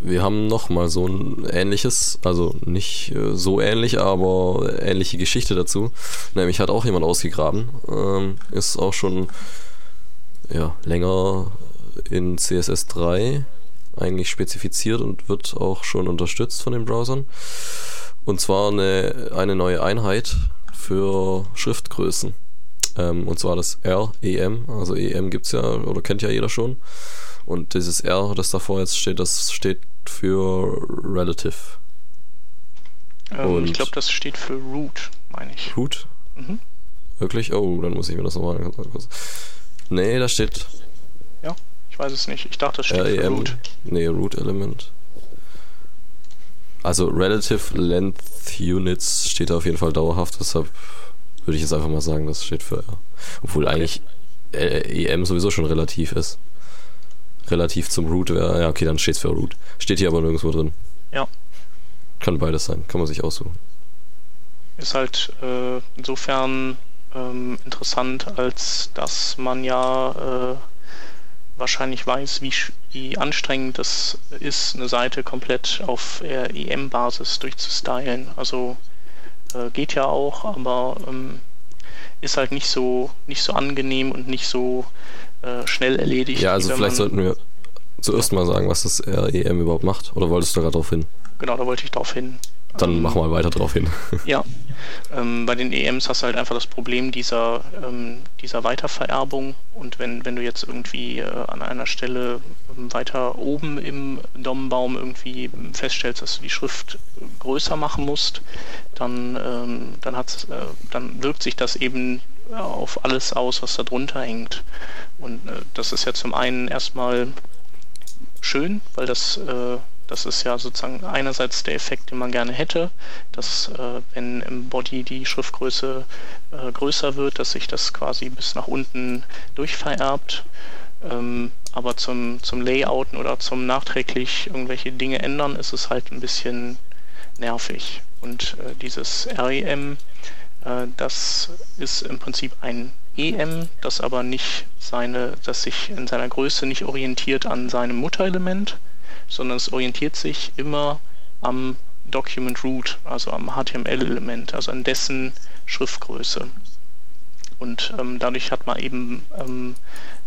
Wir haben nochmal so ein ähnliches, also nicht äh, so ähnlich, aber ähnliche Geschichte dazu. Nämlich hat auch jemand ausgegraben. Ähm, ist auch schon ja, länger in CSS3 eigentlich spezifiziert und wird auch schon unterstützt von den Browsern. Und zwar eine, eine neue Einheit für Schriftgrößen. Ähm, und zwar das REM. Also EM gibt es ja oder kennt ja jeder schon. Und dieses R, das davor jetzt steht, das steht für Relative. Ähm, ich glaube, das steht für Root, meine ich. Root? Mhm. Wirklich? Oh, dann muss ich mir das nochmal. Nee, da steht. Ich weiß es nicht. Ich dachte, das steht REM, für Root. Nee, Root Element. Also Relative Length Units steht da auf jeden Fall dauerhaft, deshalb würde ich jetzt einfach mal sagen, das steht für R. Obwohl okay. eigentlich äh, EM sowieso schon relativ ist. Relativ zum Root wäre, ja okay, dann steht es für Root. Steht hier aber nirgendwo drin. Ja. Kann beides sein, kann man sich aussuchen. Ist halt äh, insofern ähm, interessant, als dass man ja äh, wahrscheinlich weiß, wie, wie anstrengend es ist, eine Seite komplett auf EM-Basis durchzustylen. Also äh, geht ja auch, aber ähm, ist halt nicht so nicht so angenehm und nicht so äh, schnell erledigt. Ja, also vielleicht sollten wir zuerst mal sagen, was das REM überhaupt macht. Oder wolltest du da gerade drauf hin? Genau, da wollte ich drauf hin. Dann ähm, machen wir weiter drauf hin. Ja. Ähm, bei den EMs hast du halt einfach das Problem dieser, ähm, dieser Weitervererbung und wenn, wenn du jetzt irgendwie äh, an einer Stelle ähm, weiter oben im DOM-Baum irgendwie feststellst, dass du die Schrift größer machen musst, dann, ähm, dann, hat's, äh, dann wirkt sich das eben auf alles aus, was da drunter hängt. Und äh, das ist ja zum einen erstmal schön, weil das äh, Das ist ja sozusagen einerseits der Effekt, den man gerne hätte, dass äh, wenn im Body die Schriftgröße äh, größer wird, dass sich das quasi bis nach unten durchvererbt. Ähm, aber zum, zum Layouten oder zum nachträglich irgendwelche Dinge ändern, ist es halt ein bisschen nervig. Und äh, dieses REM, äh, das ist im Prinzip ein EM, das aber nicht seine, das sich in seiner Größe nicht orientiert an seinem Mutterelement, sondern es orientiert sich immer am Document Root, also am HTML-Element, also an dessen Schriftgröße. Und ähm, dadurch hat man eben ähm,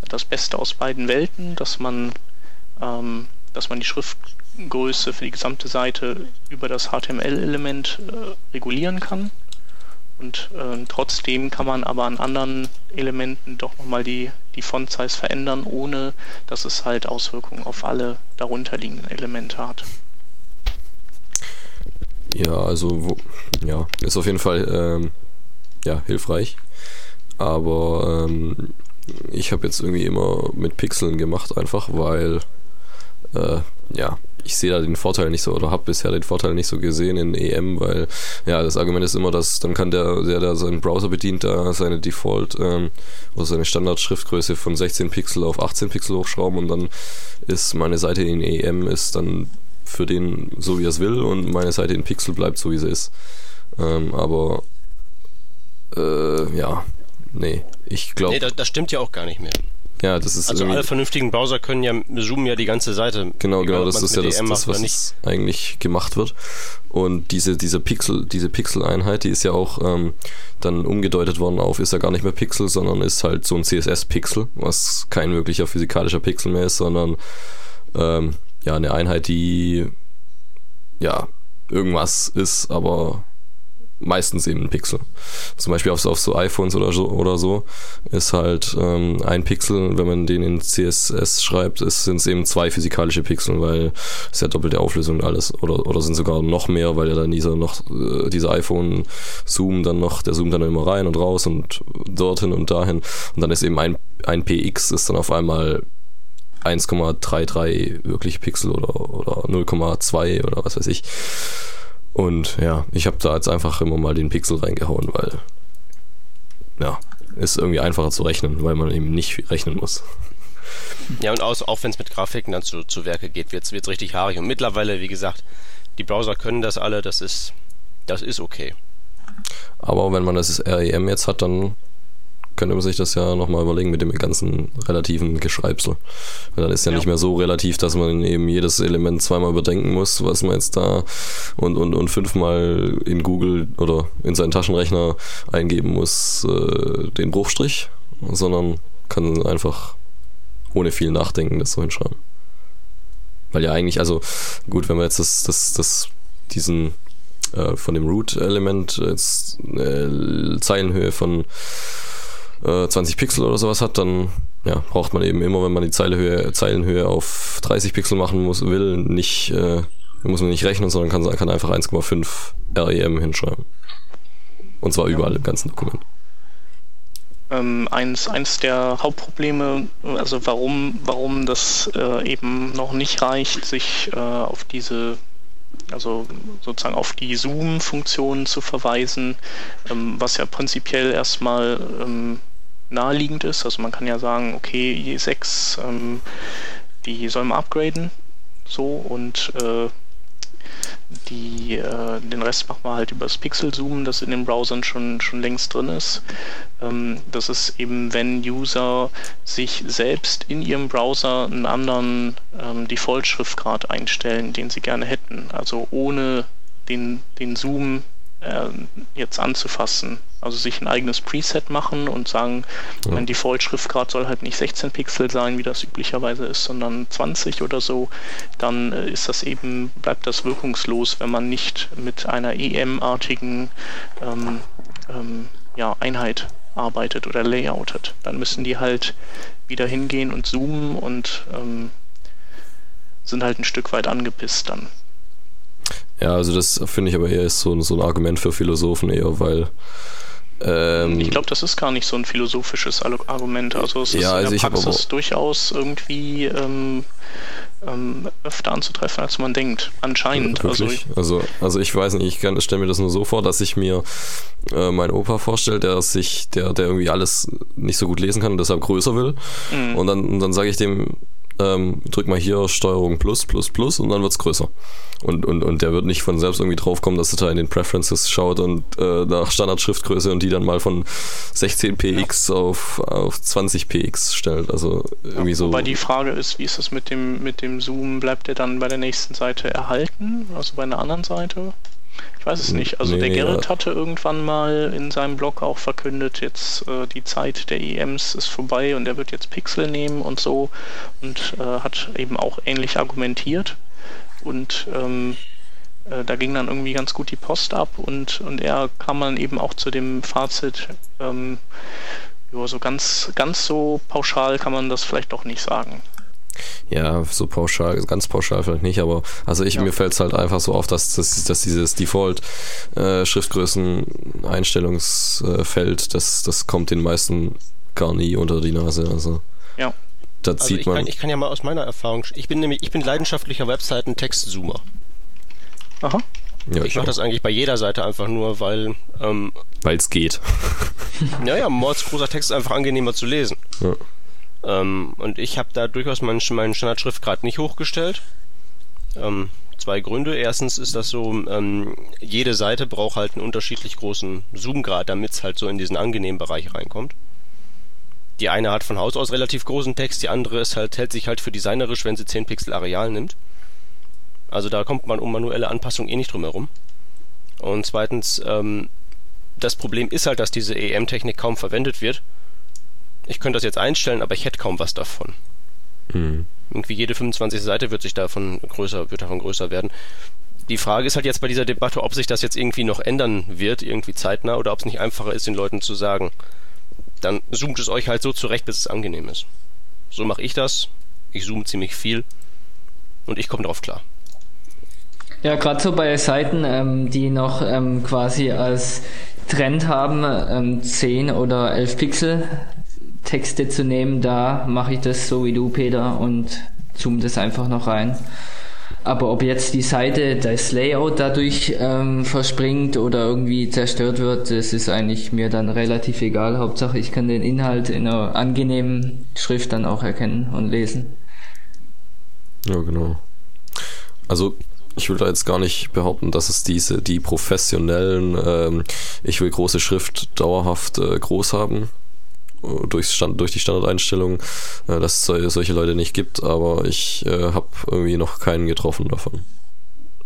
das Beste aus beiden Welten, dass man, ähm, dass man die Schriftgröße für die gesamte Seite über das HTML-Element äh, regulieren kann. Und äh, trotzdem kann man aber an anderen Elementen doch nochmal die, die Font-Size verändern, ohne dass es halt Auswirkungen auf alle darunterliegenden Elemente hat. Ja, also wo, ja, ist auf jeden Fall ähm, ja, hilfreich. Aber ähm, ich habe jetzt irgendwie immer mit Pixeln gemacht, einfach weil äh, ja, ich sehe da den Vorteil nicht so oder habe bisher den Vorteil nicht so gesehen in EM, weil ja, das Argument ist immer, dass dann kann der, der da seinen Browser bedient, da seine Default ähm, oder seine Standard-Schriftgröße von 16 Pixel auf 18 Pixel hochschrauben und dann ist meine Seite in EM ist dann für den so wie er es will und meine Seite in Pixel bleibt so wie sie ist. Ähm, aber äh, ja, nee, ich glaube. Nee, das, das stimmt ja auch gar nicht mehr. Ja, das ist also alle vernünftigen Browser können ja zoomen ja die ganze Seite. Genau, genau, das ist ja das, das was eigentlich gemacht wird. Und diese, diese Pixel, diese Pixel-Einheit, die ist ja auch ähm, dann umgedeutet worden auf, ist ja gar nicht mehr Pixel, sondern ist halt so ein CSS-Pixel, was kein wirklicher physikalischer Pixel mehr ist, sondern ähm, ja eine Einheit, die ja irgendwas ist, aber meistens eben ein Pixel. Zum Beispiel auf, auf so iPhones oder so, oder so ist halt ähm, ein Pixel, wenn man den in CSS schreibt, sind es eben zwei physikalische Pixel, weil es ja doppelte Auflösung und alles oder, oder sind sogar noch mehr, weil ja dann dieser noch äh, dieser iPhone Zoom dann noch, der zoomt dann immer rein und raus und dorthin und dahin und dann ist eben ein, ein PX ist dann auf einmal 1,33 wirklich Pixel oder, oder 0,2 oder was weiß ich. Und ja, ich habe da jetzt einfach immer mal den Pixel reingehauen, weil ja, ist irgendwie einfacher zu rechnen, weil man eben nicht rechnen muss. Ja, und auch, auch wenn es mit Grafiken dann zu, zu Werke geht, wird es richtig haarig. Und mittlerweile, wie gesagt, die Browser können das alle, das ist, das ist okay. Aber wenn man das REM jetzt hat, dann könnte man sich das ja nochmal überlegen mit dem ganzen relativen Geschreibsel. Und dann ist ja, ja, nicht mehr so relativ, dass man eben jedes Element zweimal überdenken muss, was man jetzt da und, und, und fünfmal in Google oder in seinen Taschenrechner eingeben muss, äh, den Bruchstrich, sondern kann einfach ohne viel Nachdenken das so hinschreiben. Weil ja eigentlich, also gut, wenn man jetzt das, das, das, diesen äh, von dem Root-Element jetzt eine Zeilenhöhe von 20 äh, Pixel oder sowas hat, dann ja, braucht man eben immer, wenn man die Zeilhöhe, Zeilenhöhe auf 30 Pixel machen muss, will, nicht, äh, muss man nicht rechnen, sondern kann, kann einfach 1,5 REM hinschreiben. Und zwar überall im ganzen Dokument. Ähm, eins, eins der Hauptprobleme, also warum, warum das äh, eben noch nicht reicht, sich äh, auf diese also sozusagen auf die Zoom-Funktion zu verweisen, ähm, was ja prinzipiell erstmal ähm, naheliegend ist. Also man kann ja sagen, okay, je 6, ähm, die soll man upgraden, so und äh, die, äh, den Rest machen wir halt über das Pixel-Zoom, das in den Browsern schon, schon längst drin ist. Ähm, das ist eben, wenn User sich selbst in ihrem Browser einen anderen ähm, Default-Schriftgrad einstellen, den sie gerne hätten. Also ohne den, den Zoom jetzt anzufassen. Also sich ein eigenes Preset machen und sagen, ja. mein Default-Schriftgrad soll halt nicht 16 Pixel sein, wie das üblicherweise ist, sondern 20 oder so, dann äh, ist das eben, bleibt das wirkungslos, wenn man nicht mit einer EM-artigen ähm, ähm, ja, Einheit arbeitet oder layoutet. Dann müssen die halt wieder hingehen und zoomen und ähm, sind halt ein Stück weit angepisst dann. Ja, also das finde ich aber eher ist so, so ein Argument für Philosophen eher, weil Ähm, ich glaube, das ist gar nicht so ein philosophisches Argument. Also es ja, ist also in der Praxis durchaus irgendwie ähm, ähm, öfter anzutreffen, als man denkt. Anscheinend. Also ich, also, also ich weiß nicht, ich stelle mir das nur so vor, dass ich mir äh, meinen Opa vorstelle, der sich, der, der irgendwie alles nicht so gut lesen kann und deshalb größer will. Mhm. Und dann, und dann sage ich dem, ähm, drück mal hier Steuerung plus, plus, plus und dann wird es größer. Und, und, und der wird nicht von selbst irgendwie draufkommen, dass er da in den Preferences schaut und äh, nach Standardschriftgröße und die dann mal von 16px ja. auf, auf 20px stellt. Also irgendwie ja, so. Wobei die Frage ist, wie ist das mit dem, mit dem Zoom? Bleibt der dann bei der nächsten Seite erhalten? Also bei einer anderen Seite? Ich weiß es nicht. Also nee, der Gerrit ja. hatte irgendwann mal in seinem Blog auch verkündet, jetzt äh, die Zeit der EMs ist vorbei und er wird jetzt Pixel nehmen und so und äh, hat eben auch ähnlich argumentiert. Und ähm, äh, da ging dann irgendwie ganz gut die Post ab und, und er kam dann eben auch zu dem Fazit, ähm, ja, so ganz, ganz so pauschal kann man das vielleicht doch nicht sagen. Ja, so pauschal, ganz pauschal vielleicht nicht, aber also ich, ja. mir fällt es halt einfach so auf, dass, dass, dass dieses Default-Schriftgrößen-Einstellungsfeld, äh, das, das kommt den meisten gar nie unter die Nase. Also ja. da also zieht ich man. Kann, ich kann ja mal aus meiner Erfahrung, ich bin nämlich, ich bin leidenschaftlicher Webseiten-Textzoomer. Aha. Ja, ich mache das eigentlich bei jeder Seite einfach nur, weil ähm, weil es geht. Naja, mordsgroßer Text ist einfach angenehmer zu lesen. Ja. Ähm, und ich habe da durchaus meinen, meinen Standardschriftgrad nicht hochgestellt. Ähm, zwei Gründe. Erstens ist das so, ähm, jede Seite braucht halt einen unterschiedlich großen Zoomgrad, damit es halt so in diesen angenehmen Bereich reinkommt. Die eine hat von Haus aus relativ großen Text, die andere ist halt, hält sich halt für designerisch, wenn sie 10 Pixel Areal nimmt. Also da kommt man um manuelle Anpassung eh nicht drum herum. Und zweitens, ähm, das Problem ist halt, dass diese EM-Technik kaum verwendet wird ich könnte das jetzt einstellen, aber ich hätte kaum was davon. Mhm. Irgendwie jede 25. Seite wird sich davon größer, wird davon größer werden. Die Frage ist halt jetzt bei dieser Debatte, ob sich das jetzt irgendwie noch ändern wird, irgendwie zeitnah, oder ob es nicht einfacher ist, den Leuten zu sagen, dann zoomt es euch halt so zurecht, bis es angenehm ist. So mache ich das. Ich zoome ziemlich viel und ich komme drauf klar. Ja, gerade so bei Seiten, ähm, die noch ähm, quasi als Trend haben, ähm, 10 oder 11 Pixel Texte zu nehmen, da mache ich das so wie du, Peter, und zoome das einfach noch rein. Aber ob jetzt die Seite, das Layout dadurch ähm, verspringt oder irgendwie zerstört wird, das ist eigentlich mir dann relativ egal. Hauptsache, ich kann den Inhalt in einer angenehmen Schrift dann auch erkennen und lesen. Ja, genau. Also ich will da jetzt gar nicht behaupten, dass es diese, die professionellen, ähm, ich will große Schrift dauerhaft äh, groß haben, durchs Stand, durch die Standardeinstellungen, äh, dass es solche Leute nicht gibt, aber ich äh, habe irgendwie noch keinen getroffen davon.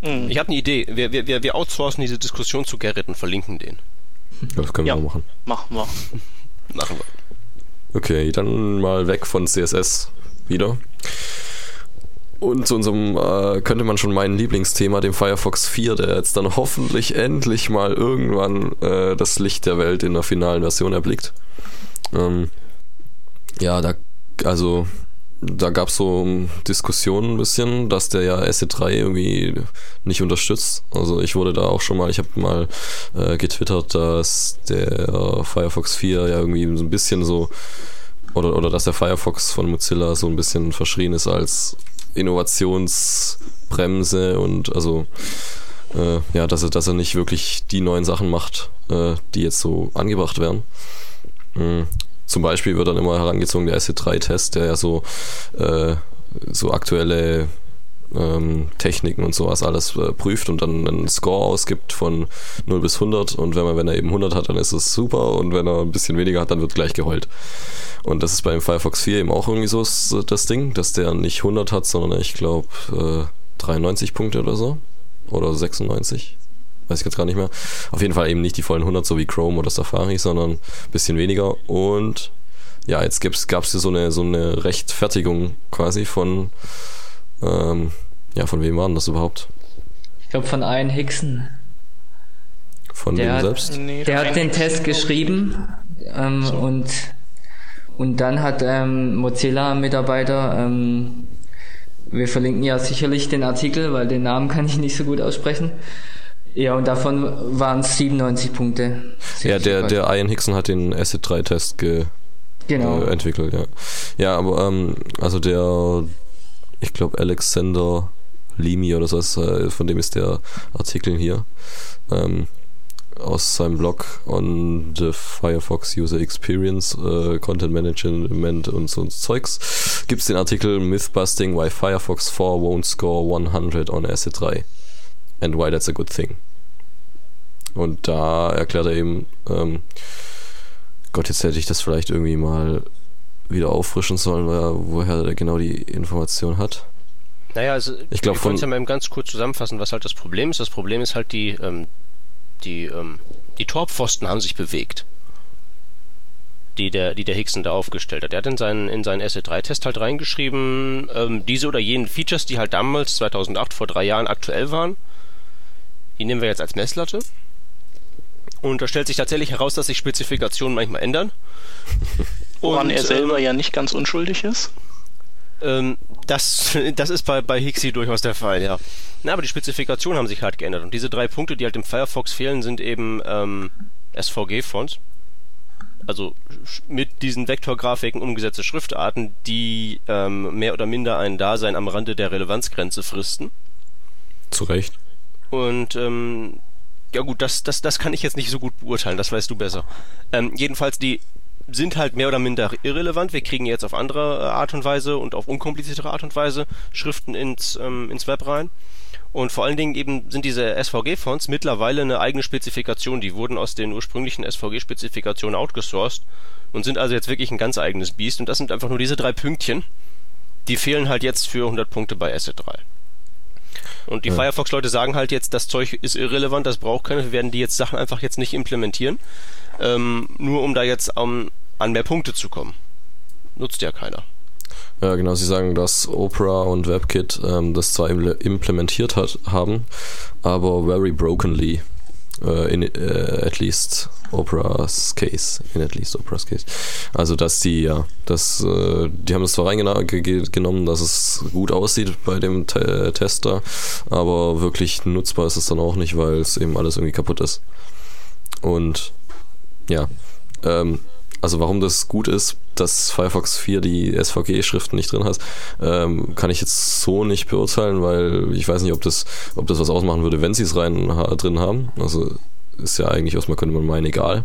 Hm. Ich habe eine Idee. Wir, wir, wir outsourcen diese Diskussion zu Gerrit und verlinken den. Das können wir auch machen. Machen wir. machen wir. Okay, dann mal weg von CSS wieder. Und zu unserem, äh, könnte man schon mein Lieblingsthema, dem Firefox 4, der jetzt dann hoffentlich endlich mal irgendwann äh, das Licht der Welt in der finalen Version erblickt. Ähm, ja, da, also, da gab es so Diskussionen ein bisschen, dass der ja SE3 irgendwie nicht unterstützt. Also ich wurde da auch schon mal, ich habe mal äh, getwittert, dass der Firefox 4 ja irgendwie so ein bisschen so, oder, oder dass der Firefox von Mozilla so ein bisschen verschrien ist als Innovationsbremse und also äh, ja, dass er, dass er nicht wirklich die neuen Sachen macht, äh, die jetzt so angebracht werden. Mhm. Zum Beispiel wird dann immer herangezogen der SC3-Test, der ja so, äh, so aktuelle ähm, Techniken und sowas alles äh, prüft und dann einen Score ausgibt von 0 bis 100 und wenn man, wenn er eben 100 hat, dann ist es super und wenn er ein bisschen weniger hat, dann wird gleich geheult. Und das ist beim Firefox 4 eben auch irgendwie so das Ding, dass der nicht 100 hat, sondern ich glaube äh, 93 Punkte oder so oder 96 weiß ich jetzt gar nicht mehr. Auf jeden Fall eben nicht die vollen 100, so wie Chrome oder Safari, sondern ein bisschen weniger. Und ja, jetzt gab es hier so eine, so eine Rechtfertigung quasi von, ähm, ja, von wem war denn das überhaupt? Ich glaube von Ian Hickson. Von der hat, selbst? Nee, der hat den Test geschrieben ähm, so. und, und dann hat ähm, Mozilla-Mitarbeiter ähm, wir verlinken ja sicherlich den Artikel, weil den Namen kann ich nicht so gut aussprechen Ja, und davon waren es 97 Punkte. Ja, der, der Ian Hickson hat den Acid 3 Test ge, genau. äh, entwickelt, ja. Ja, aber ähm, also der, ich glaube Alexander Limi oder so, ist, äh, von dem ist der Artikel hier. Ähm, aus seinem Blog on the Firefox User Experience, äh, Content Management und so Zeugs, gibt es den Artikel Mythbusting Why Firefox 4 Won't Score 100 on Acid 3 and Why That's a Good Thing. Und da erklärt er eben, ähm, Gott, jetzt hätte ich das vielleicht irgendwie mal wieder auffrischen sollen, woher er genau die Information hat. Naja, also ich glaube von ja mal ganz kurz zusammenfassen, was halt das Problem ist. Das Problem ist halt die ähm, die ähm, die Torpfosten haben sich bewegt, die der die der Hickson da aufgestellt hat. Er hat in seinen in seinen SE3-Test halt reingeschrieben, ähm, diese oder jenen Features, die halt damals 2008 vor drei Jahren aktuell waren, die nehmen wir jetzt als Messlatte. Und da stellt sich tatsächlich heraus, dass sich Spezifikationen manchmal ändern. Woran Und, er selber ähm, ja nicht ganz unschuldig ist. Ähm, das, das ist bei, bei Hixie durchaus der Fall, ja. Na, aber die Spezifikationen haben sich halt geändert. Und diese drei Punkte, die halt im Firefox fehlen, sind eben ähm, SVG-Fonts. Also mit diesen Vektorgrafiken umgesetzte Schriftarten, die ähm, mehr oder minder ein Dasein am Rande der Relevanzgrenze fristen. Zu Recht. Und ähm, ja gut, das, das, das kann ich jetzt nicht so gut beurteilen, das weißt du besser. Ähm, jedenfalls die sind halt mehr oder minder irrelevant. Wir kriegen jetzt auf andere äh, Art und Weise und auf unkompliziertere Art und Weise Schriften ins, ähm, ins Web rein. Und vor allen Dingen eben sind diese SVG-Fonts mittlerweile eine eigene Spezifikation. Die wurden aus den ursprünglichen SVG-Spezifikationen outgesourced und sind also jetzt wirklich ein ganz eigenes Biest. Und das sind einfach nur diese drei Pünktchen. Die fehlen halt jetzt für 100 Punkte bei Asset 3. Und die ja. Firefox-Leute sagen halt jetzt, das Zeug ist irrelevant, das braucht keiner, wir werden die jetzt Sachen einfach jetzt nicht implementieren ähm, nur um da jetzt um, an mehr Punkte zu kommen. Nutzt ja keiner. Ja, genau. Sie sagen, dass Opera und WebKit ähm, das zwar implementiert hat, haben, aber very brokenly. Uh, in uh, at least Opera's case. In at least Opera's case. Also, dass die, ja, das, uh, die haben es zwar reingenommen, dass es gut aussieht bei dem Te Tester, aber wirklich nutzbar ist es dann auch nicht, weil es eben alles irgendwie kaputt ist. Und ja. Ähm, also warum das gut ist, dass Firefox 4 die SVG-Schriften nicht drin hat, ähm, kann ich jetzt so nicht beurteilen, weil ich weiß nicht, ob das, ob das was ausmachen würde, wenn sie es rein ha drin haben. Also ist ja eigentlich erstmal könnte man meinen, egal,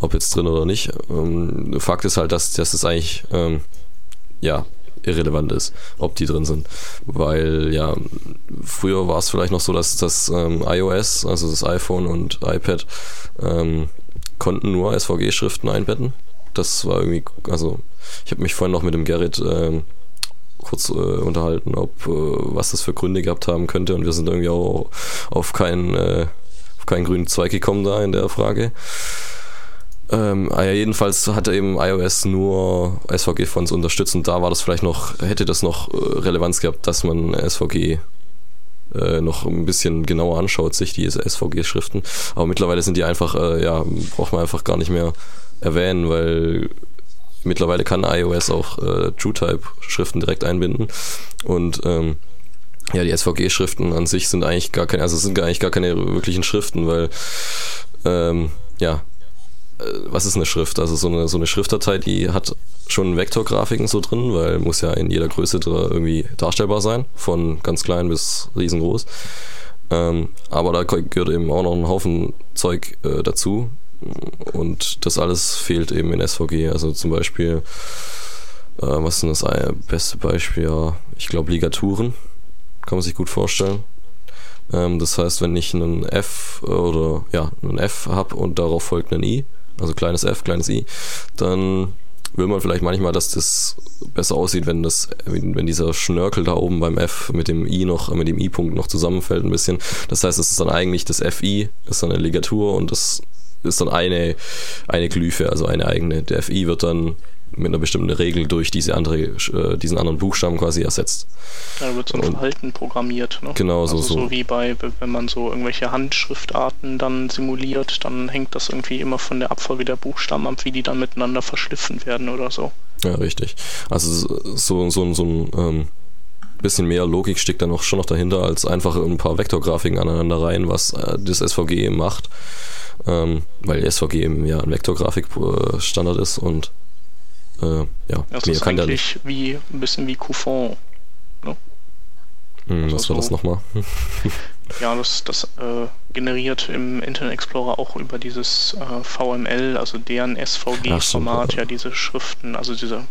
ob jetzt drin oder nicht. Ähm, Fakt ist halt, dass, dass das eigentlich ähm, ja irrelevant ist, ob die drin sind. Weil ja, früher war es vielleicht noch so, dass das ähm, iOS, also das iPhone und iPad, ähm, konnten nur SVG-Schriften einbetten. Das war irgendwie, also ich habe mich vorhin noch mit dem Gerrit äh, kurz äh, unterhalten, ob äh, was das für Gründe gehabt haben könnte und wir sind irgendwie auch auf keinen äh, auf keinen grünen Zweig gekommen da in der Frage. Ähm, ah ja, jedenfalls hatte eben iOS nur SVG-Fonts unterstützt und da war das vielleicht noch, hätte das noch äh, Relevanz gehabt, dass man SVG äh, noch ein bisschen genauer anschaut, sich die SVG-Schriften. Aber mittlerweile sind die einfach, äh, ja, braucht man einfach gar nicht mehr erwähnen, weil mittlerweile kann iOS auch äh, TrueType-Schriften direkt einbinden. Und ähm, ja, die SVG-Schriften an sich sind eigentlich gar keine, also sind eigentlich gar keine wirklichen Schriften, weil ähm, ja, was ist eine Schrift? Also so eine, so eine Schriftdatei, die hat schon Vektorgrafiken so drin, weil muss ja in jeder Größe irgendwie darstellbar sein, von ganz klein bis riesengroß. Ähm, aber da gehört eben auch noch ein Haufen Zeug äh, dazu und das alles fehlt eben in SVG. Also zum Beispiel, äh, was ist denn das beste Beispiel? Ja, ich glaube Ligaturen, kann man sich gut vorstellen. Ähm, das heißt, wenn ich einen F oder ja, einen F habe und darauf folgt ein I, also kleines f, kleines i, dann will man vielleicht manchmal, dass das besser aussieht, wenn das, wenn dieser Schnörkel da oben beim F mit dem I noch, mit dem I-Punkt noch zusammenfällt ein bisschen. Das heißt, es ist dann eigentlich das FI, ist dann eine Ligatur und das ist dann eine, eine Glyphe, also eine eigene. Der FI wird dann mit einer bestimmten Regel durch diese andere, äh, diesen anderen Buchstaben quasi ersetzt. Da wird so ein Verhalten programmiert. Ne? Genau, so, also so. so wie bei, wenn man so irgendwelche Handschriftarten dann simuliert, dann hängt das irgendwie immer von der Abfolge der Buchstaben ab, wie die dann miteinander verschliffen werden oder so. Ja, richtig. Also so, so, so ein ähm, bisschen mehr Logik steckt da noch schon noch dahinter, als einfach ein paar Vektorgrafiken aneinander rein, was äh, das SVG eben macht. Ähm, weil SVG eben ja ein Vektorgrafikstandard ist und äh, ja, das ist kann eigentlich wie ein bisschen wie Coufon. Ne? Hm, also was war so, das nochmal? ja, das, das äh, generiert im Internet Explorer auch über dieses äh, VML, also deren SVG-Format, ja diese Schriften, also diese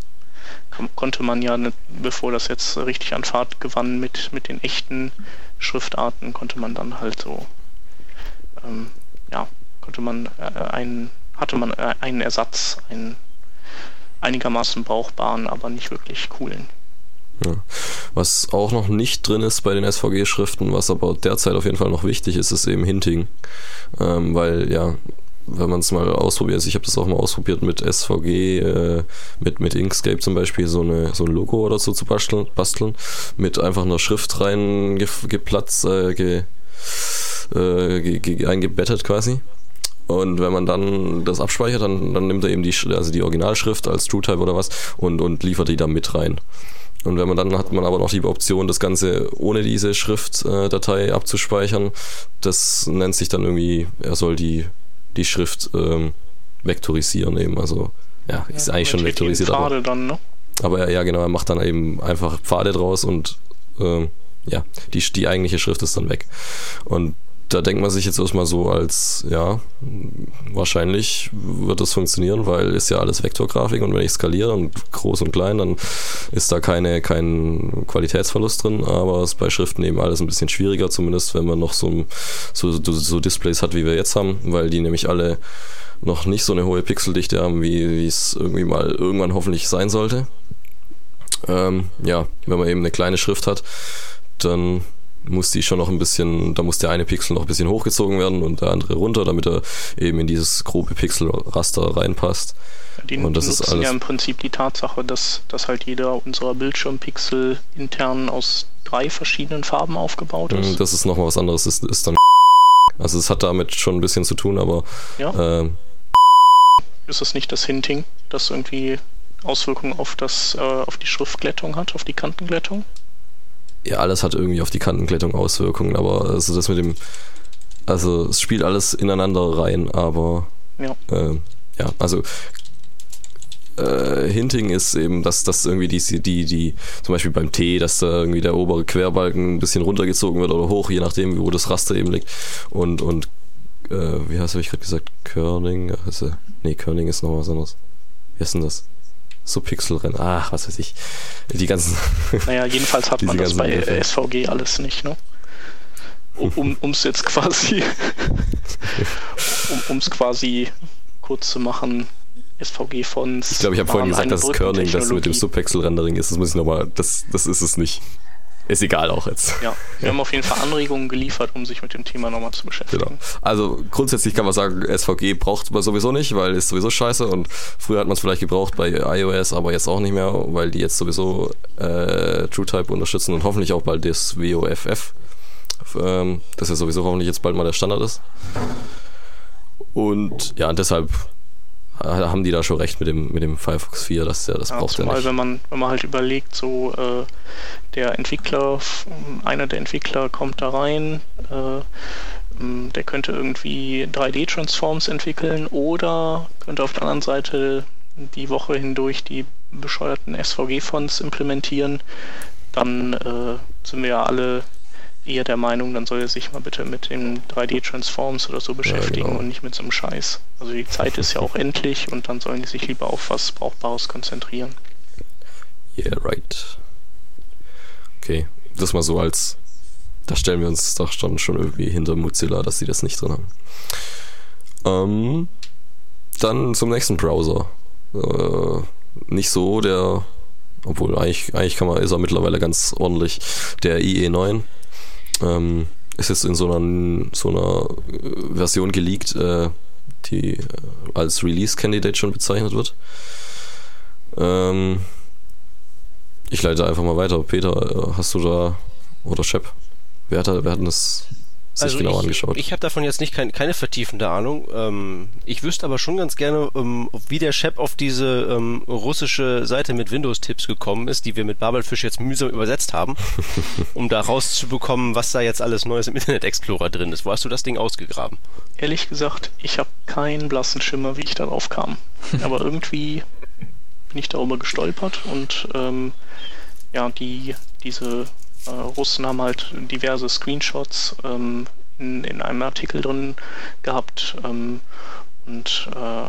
konnte man ja, ne, bevor das jetzt richtig an Fahrt gewann mit, mit den echten Schriftarten, konnte man dann halt so, ähm, ja, konnte man äh, einen, hatte man äh, einen Ersatz, einen einigermaßen brauchbaren, aber nicht wirklich coolen. Ja. Was auch noch nicht drin ist bei den SVG-Schriften, was aber derzeit auf jeden Fall noch wichtig ist, ist eben Hinting. Ähm, weil ja, wenn man es mal ausprobiert, also ich habe das auch mal ausprobiert mit SVG, äh, mit, mit Inkscape zum Beispiel, so, eine, so ein Logo oder so zu basteln, basteln mit einfach einer Schrift rein geplatzt, äh, ge, äh, ge, ge, eingebettet quasi. Und wenn man dann das abspeichert, dann, dann nimmt er eben die, also die Originalschrift als TrueType oder was und, und liefert die dann mit rein. Und wenn man dann hat man aber noch die Option, das Ganze ohne diese Schriftdatei abzuspeichern. Das nennt sich dann irgendwie, er soll die, die Schrift ähm, vektorisieren eben. Also ja, ist ja, eigentlich schon vektorisiert. Aber, dann, ne? aber ja, genau, er macht dann eben einfach Pfade draus und ähm, ja, die, die eigentliche Schrift ist dann weg. Und da denkt man sich jetzt erstmal so als, ja, wahrscheinlich wird das funktionieren, weil ist ja alles Vektorgrafik und wenn ich skaliere und groß und klein, dann ist da keine, kein Qualitätsverlust drin, aber es ist bei Schriften eben alles ein bisschen schwieriger, zumindest wenn man noch so, so, so Displays hat, wie wir jetzt haben, weil die nämlich alle noch nicht so eine hohe Pixeldichte haben, wie es irgendwie mal irgendwann hoffentlich sein sollte. Ähm, ja, wenn man eben eine kleine Schrift hat, dann muss die schon noch ein bisschen, da muss der eine Pixel noch ein bisschen hochgezogen werden und der andere runter, damit er eben in dieses grobe Pixelraster reinpasst. Die und das nutzen ist alles ja im Prinzip die Tatsache, dass, dass halt jeder unserer Bildschirmpixel intern aus drei verschiedenen Farben aufgebaut ist. Mm, das ist nochmal was anderes, ist, ist dann also es hat damit schon ein bisschen zu tun, aber ja. äh, ist es nicht das Hinting, das irgendwie Auswirkungen auf das, äh, auf die Schriftglättung hat, auf die Kantenglättung? Ja, alles hat irgendwie auf die Kantenglättung Auswirkungen, aber also das mit dem, also es spielt alles ineinander rein, aber ja, äh, ja also äh, Hinting ist eben, dass das irgendwie die, die, die, zum Beispiel beim T, dass da irgendwie der obere Querbalken ein bisschen runtergezogen wird oder hoch, je nachdem, wo das Raster eben liegt. Und, und äh, wie hast du ich gerade gesagt? Kerning? Also, nee, Kerning ist noch was anderes. Wie ist denn das? So Pixelrennen, ach, was weiß ich. Die ganzen. Naja, jedenfalls hat man das bei Hilfe. SVG alles nicht, ne? Um es jetzt quasi, um es quasi kurz zu machen, SVG-Fonts. Ich glaube, ich habe vorhin gesagt, dass Kerning das mit dem Subpixel-Rendering ist. Das muss ich nochmal, das, das ist es nicht. Ist egal auch jetzt. Ja, wir haben auf jeden Fall Anregungen geliefert, um sich mit dem Thema nochmal zu beschäftigen. Genau. Also grundsätzlich kann man sagen, SVG braucht man sowieso nicht, weil ist sowieso scheiße und früher hat man es vielleicht gebraucht bei iOS, aber jetzt auch nicht mehr, weil die jetzt sowieso äh, TrueType unterstützen und hoffentlich auch bald das WOFF, ähm, das ja sowieso hoffentlich jetzt bald mal der Standard ist. Und ja, deshalb haben die da schon recht mit dem, mit dem Firefox 4, dass der das ja, braucht zumal, ja nicht. wenn man, wenn man halt überlegt, so äh, der Entwickler, einer der Entwickler kommt da rein, äh, der könnte irgendwie 3D-Transforms entwickeln oder könnte auf der anderen Seite die Woche hindurch die bescheuerten SVG-Fonts implementieren, dann äh, sind wir ja alle eher der Meinung, dann soll er sich mal bitte mit den 3D-Transforms oder so beschäftigen ja, genau. und nicht mit so einem Scheiß. Also die Zeit ist ja auch endlich und dann sollen die sich lieber auf was Brauchbares konzentrieren. Yeah, right. Okay, das mal so als, da stellen wir uns doch schon, schon irgendwie hinter Mozilla, dass sie das nicht drin haben. Ähm, dann zum nächsten Browser. Äh, nicht so der, obwohl eigentlich, eigentlich kann man, ist er mittlerweile ganz ordentlich, der IE9 ähm, ist jetzt in so einer, so einer äh, Version geleakt, äh, die äh, als Release-Candidate schon bezeichnet wird. Ähm, ich leite einfach mal weiter. Peter, äh, hast du da, oder Shep, wer hat, wer hat das sich also genau ich, angeschaut. Ich habe davon jetzt nicht kein, keine vertiefende Ahnung. Ähm, ich wüsste aber schon ganz gerne, ähm, wie der Chef auf diese ähm, russische Seite mit Windows-Tipps gekommen ist, die wir mit Babelfisch jetzt mühsam übersetzt haben, um da rauszubekommen, was da jetzt alles Neues im Internet Explorer drin ist. Wo hast du das Ding ausgegraben? Ehrlich gesagt, ich habe keinen blassen Schimmer, wie ich darauf kam. Aber irgendwie bin ich darüber gestolpert und ähm, ja, die, diese äh, Russen haben halt diverse Screenshots ähm, in, in einem Artikel drin gehabt. Ähm, und äh,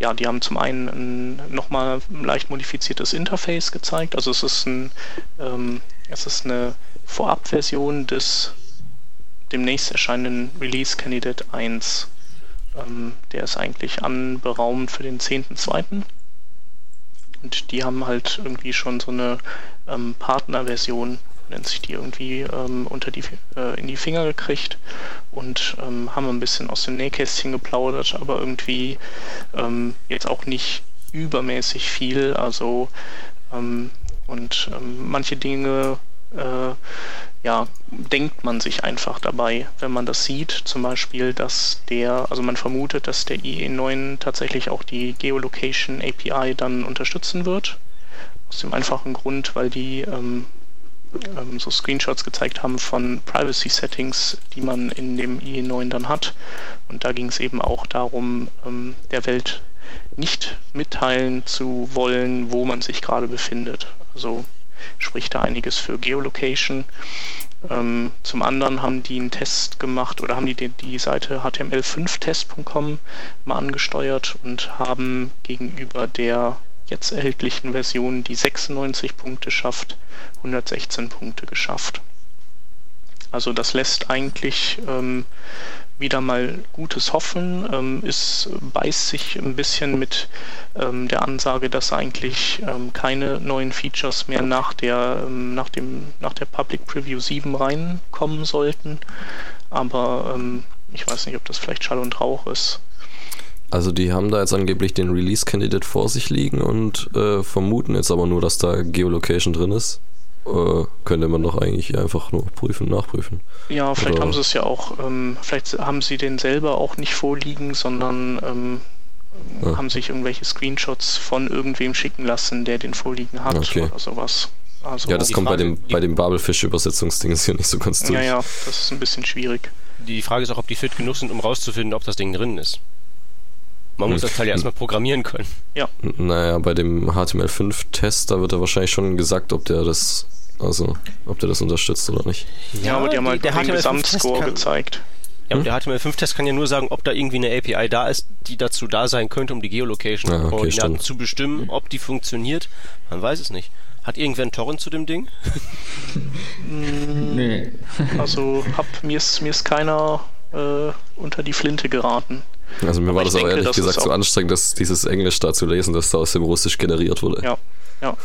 ja, die haben zum einen ein nochmal leicht modifiziertes Interface gezeigt. Also es ist ein, ähm, es ist eine Vorabversion des demnächst erscheinenden Release Candidate 1. Ähm, der ist eigentlich anberaumt für den 10.2. Und die haben halt irgendwie schon so eine ähm, Partnerversion, nennt sich die irgendwie, ähm, unter die, äh, in die Finger gekriegt und ähm, haben ein bisschen aus dem Nähkästchen geplaudert, aber irgendwie ähm, jetzt auch nicht übermäßig viel. Also ähm, und ähm, manche Dinge äh, ja, denkt man sich einfach dabei, wenn man das sieht. Zum Beispiel, dass der, also man vermutet, dass der IE9 tatsächlich auch die Geolocation API dann unterstützen wird. Aus dem einfachen Grund, weil die ähm, ähm, so Screenshots gezeigt haben von Privacy Settings, die man in dem IE9 dann hat. Und da ging es eben auch darum, ähm, der Welt nicht mitteilen zu wollen, wo man sich gerade befindet. Also spricht da einiges für Geolocation. Ähm, zum anderen haben die einen Test gemacht oder haben die die, die Seite html5test.com mal angesteuert und haben gegenüber der jetzt erhältlichen Version, die 96 Punkte schafft, 116 Punkte geschafft. Also das lässt eigentlich ähm, wieder mal gutes Hoffen. Ähm, es beißt sich ein bisschen mit ähm, der Ansage, dass eigentlich ähm, keine neuen Features mehr nach der, ähm, nach dem, nach der Public Preview 7 reinkommen sollten. Aber ähm, ich weiß nicht, ob das vielleicht Schall und Rauch ist. Also die haben da jetzt angeblich den Release-Candidate vor sich liegen und äh, vermuten jetzt aber nur, dass da Geolocation drin ist. Äh, könnte man doch eigentlich einfach nur prüfen, nachprüfen. Ja, vielleicht Oder- haben sie es ja auch, ähm, vielleicht haben sie den selber auch nicht vorliegen, sondern ähm, Ja. haben sich irgendwelche Screenshots von irgendwem schicken lassen, der den vorliegen hat Okay. oder sowas. Also, Ja, das kommt bei Frage- dem, bei dem Babelfisch-Übersetzungsding hier nicht so ganz durch. ja, ja, das ist ein bisschen schwierig. Die Frage ist auch, ob die fit genug sind, um rauszufinden, ob das Ding drin ist. Man muss Hm. das Teil ja erstmal programmieren können. N- Naja, bei dem HTML5-Test, da wird ja wahrscheinlich schon gesagt, ob der das, also, ob der das unterstützt oder nicht. Ja, aber die haben halt der den HTML5-Test Gesamtscore kann- gezeigt. Ja, Hm? und der HTML5-Test kann ja nur sagen, ob da irgendwie eine API da ist, die dazu da sein könnte, um die Ah, okay, Geolocation-Koordinaten zu bestimmen. Ob die funktioniert, man weiß es nicht. Hat irgendwer einen Torrent zu dem Ding? Nö. Also hab, mir, ist, mir ist keiner äh, unter die Flinte geraten. Also mir Aber war das aber denke, ehrlich gesagt so auch- anstrengend, dass dieses Englisch da zu lesen, das da aus dem Russisch generiert wurde. Ja, ja.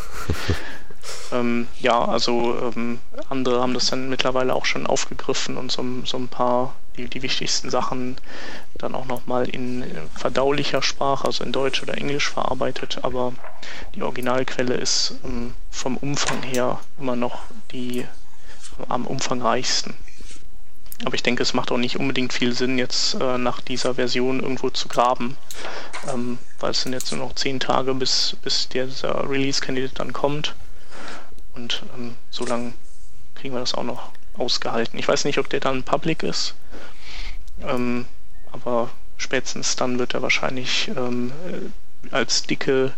ähm, ja, also ähm, andere haben das dann mittlerweile auch schon aufgegriffen und so, so ein paar, die, die wichtigsten Sachen dann auch nochmal in äh, verdaulicher Sprache, also in Deutsch oder Englisch verarbeitet, aber die Originalquelle ist ähm, vom Umfang her immer noch die am umfangreichsten. Aber ich denke, es macht auch nicht unbedingt viel Sinn, jetzt äh, nach dieser Version irgendwo zu graben, ähm, weil es sind jetzt nur noch zehn Tage, bis, bis dieser Release-Candidate dann kommt. Und ähm, so lange kriegen wir das auch noch ausgehalten. Ich weiß nicht, ob der dann public ist, ähm, aber spätestens dann wird er wahrscheinlich ähm, äh, als dicke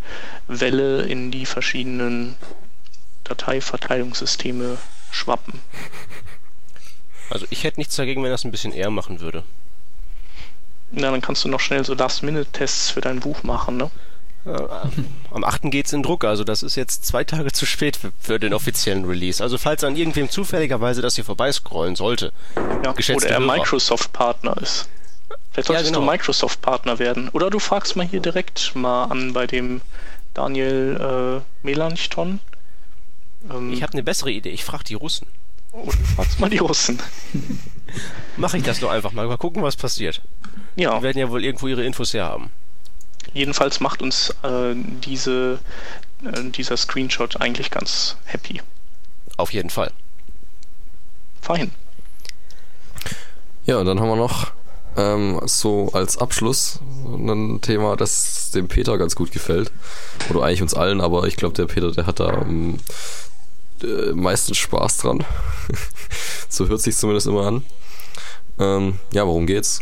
Welle in die verschiedenen Dateiverteilungssysteme schwappen. Also ich hätte nichts dagegen, wenn das ein bisschen eher machen würde. Na, dann kannst du noch schnell so Last-Minute-Tests für dein Buch machen, ne? Äh, Am 8. geht's in Druck, also das ist jetzt zwei Tage zu spät für, für den offiziellen Release. Also falls an irgendwem zufälligerweise das hier vorbeiscrollen sollte, Ja, oder er. Microsoft-Partner ist. Vielleicht Ja, solltest genau. du Microsoft-Partner werden. Oder du fragst mal hier direkt mal an bei dem Daniel äh, Melanchthon. Ähm, ich habe eine bessere Idee. Ich frage die Russen. Oder du fragst mal die Russen. Mache ich das doch einfach mal. Mal gucken, was passiert. Ja, Die werden ja wohl irgendwo ihre Infos her haben. jedenfalls macht uns äh, diese, äh, dieser Screenshot eigentlich ganz happy. Auf jeden Fall. Fein. Ja, dann haben wir noch ähm, so als Abschluss ein Thema, das dem Peter ganz gut gefällt. Oder eigentlich uns allen, aber ich glaube, der Peter, der hat da ähm, äh, meistens Spaß dran. so hört sich zumindest immer an. Ähm, ja, worum geht's?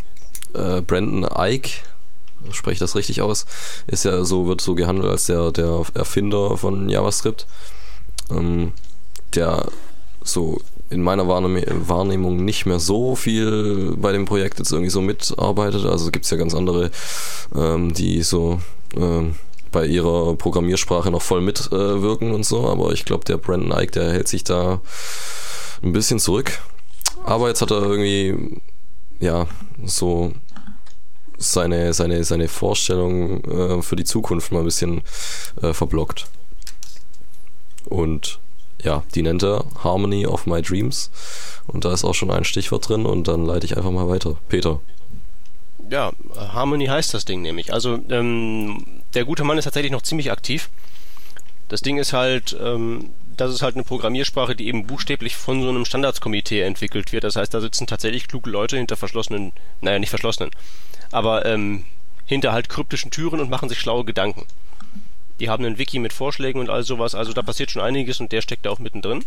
Äh, Brandon Ike, spreche ich das richtig aus, ist ja so, wird so gehandelt als der, der Erfinder von JavaScript. Ähm, der so in meiner Wahrnehmung nicht mehr so viel bei dem Projekt jetzt irgendwie so mitarbeitet. Also gibt es ja ganz andere, ähm, die so ähm, bei ihrer Programmiersprache noch voll mitwirken äh, und so. Aber ich glaube, der Brandon Ike, der hält sich da ein bisschen zurück. Aber jetzt hat er irgendwie, ja, so seine, seine, seine Vorstellung äh, für die Zukunft mal ein bisschen äh, verblockt. Und ja, die nennt er Harmony of My Dreams. Und da ist auch schon ein Stichwort drin und dann leite ich einfach mal weiter. Peter. Ja, Harmony heißt das Ding nämlich. Also ähm, der gute Mann ist tatsächlich noch ziemlich aktiv. Das Ding ist halt, ähm, das ist halt eine Programmiersprache, die eben buchstäblich von so einem Standardskomitee entwickelt wird. Das heißt, da sitzen tatsächlich kluge Leute hinter verschlossenen, naja, nicht verschlossenen, aber ähm, hinter halt kryptischen Türen und machen sich schlaue Gedanken. Die haben einen Wiki mit Vorschlägen und all sowas, also da passiert schon einiges und der steckt da auch mittendrin.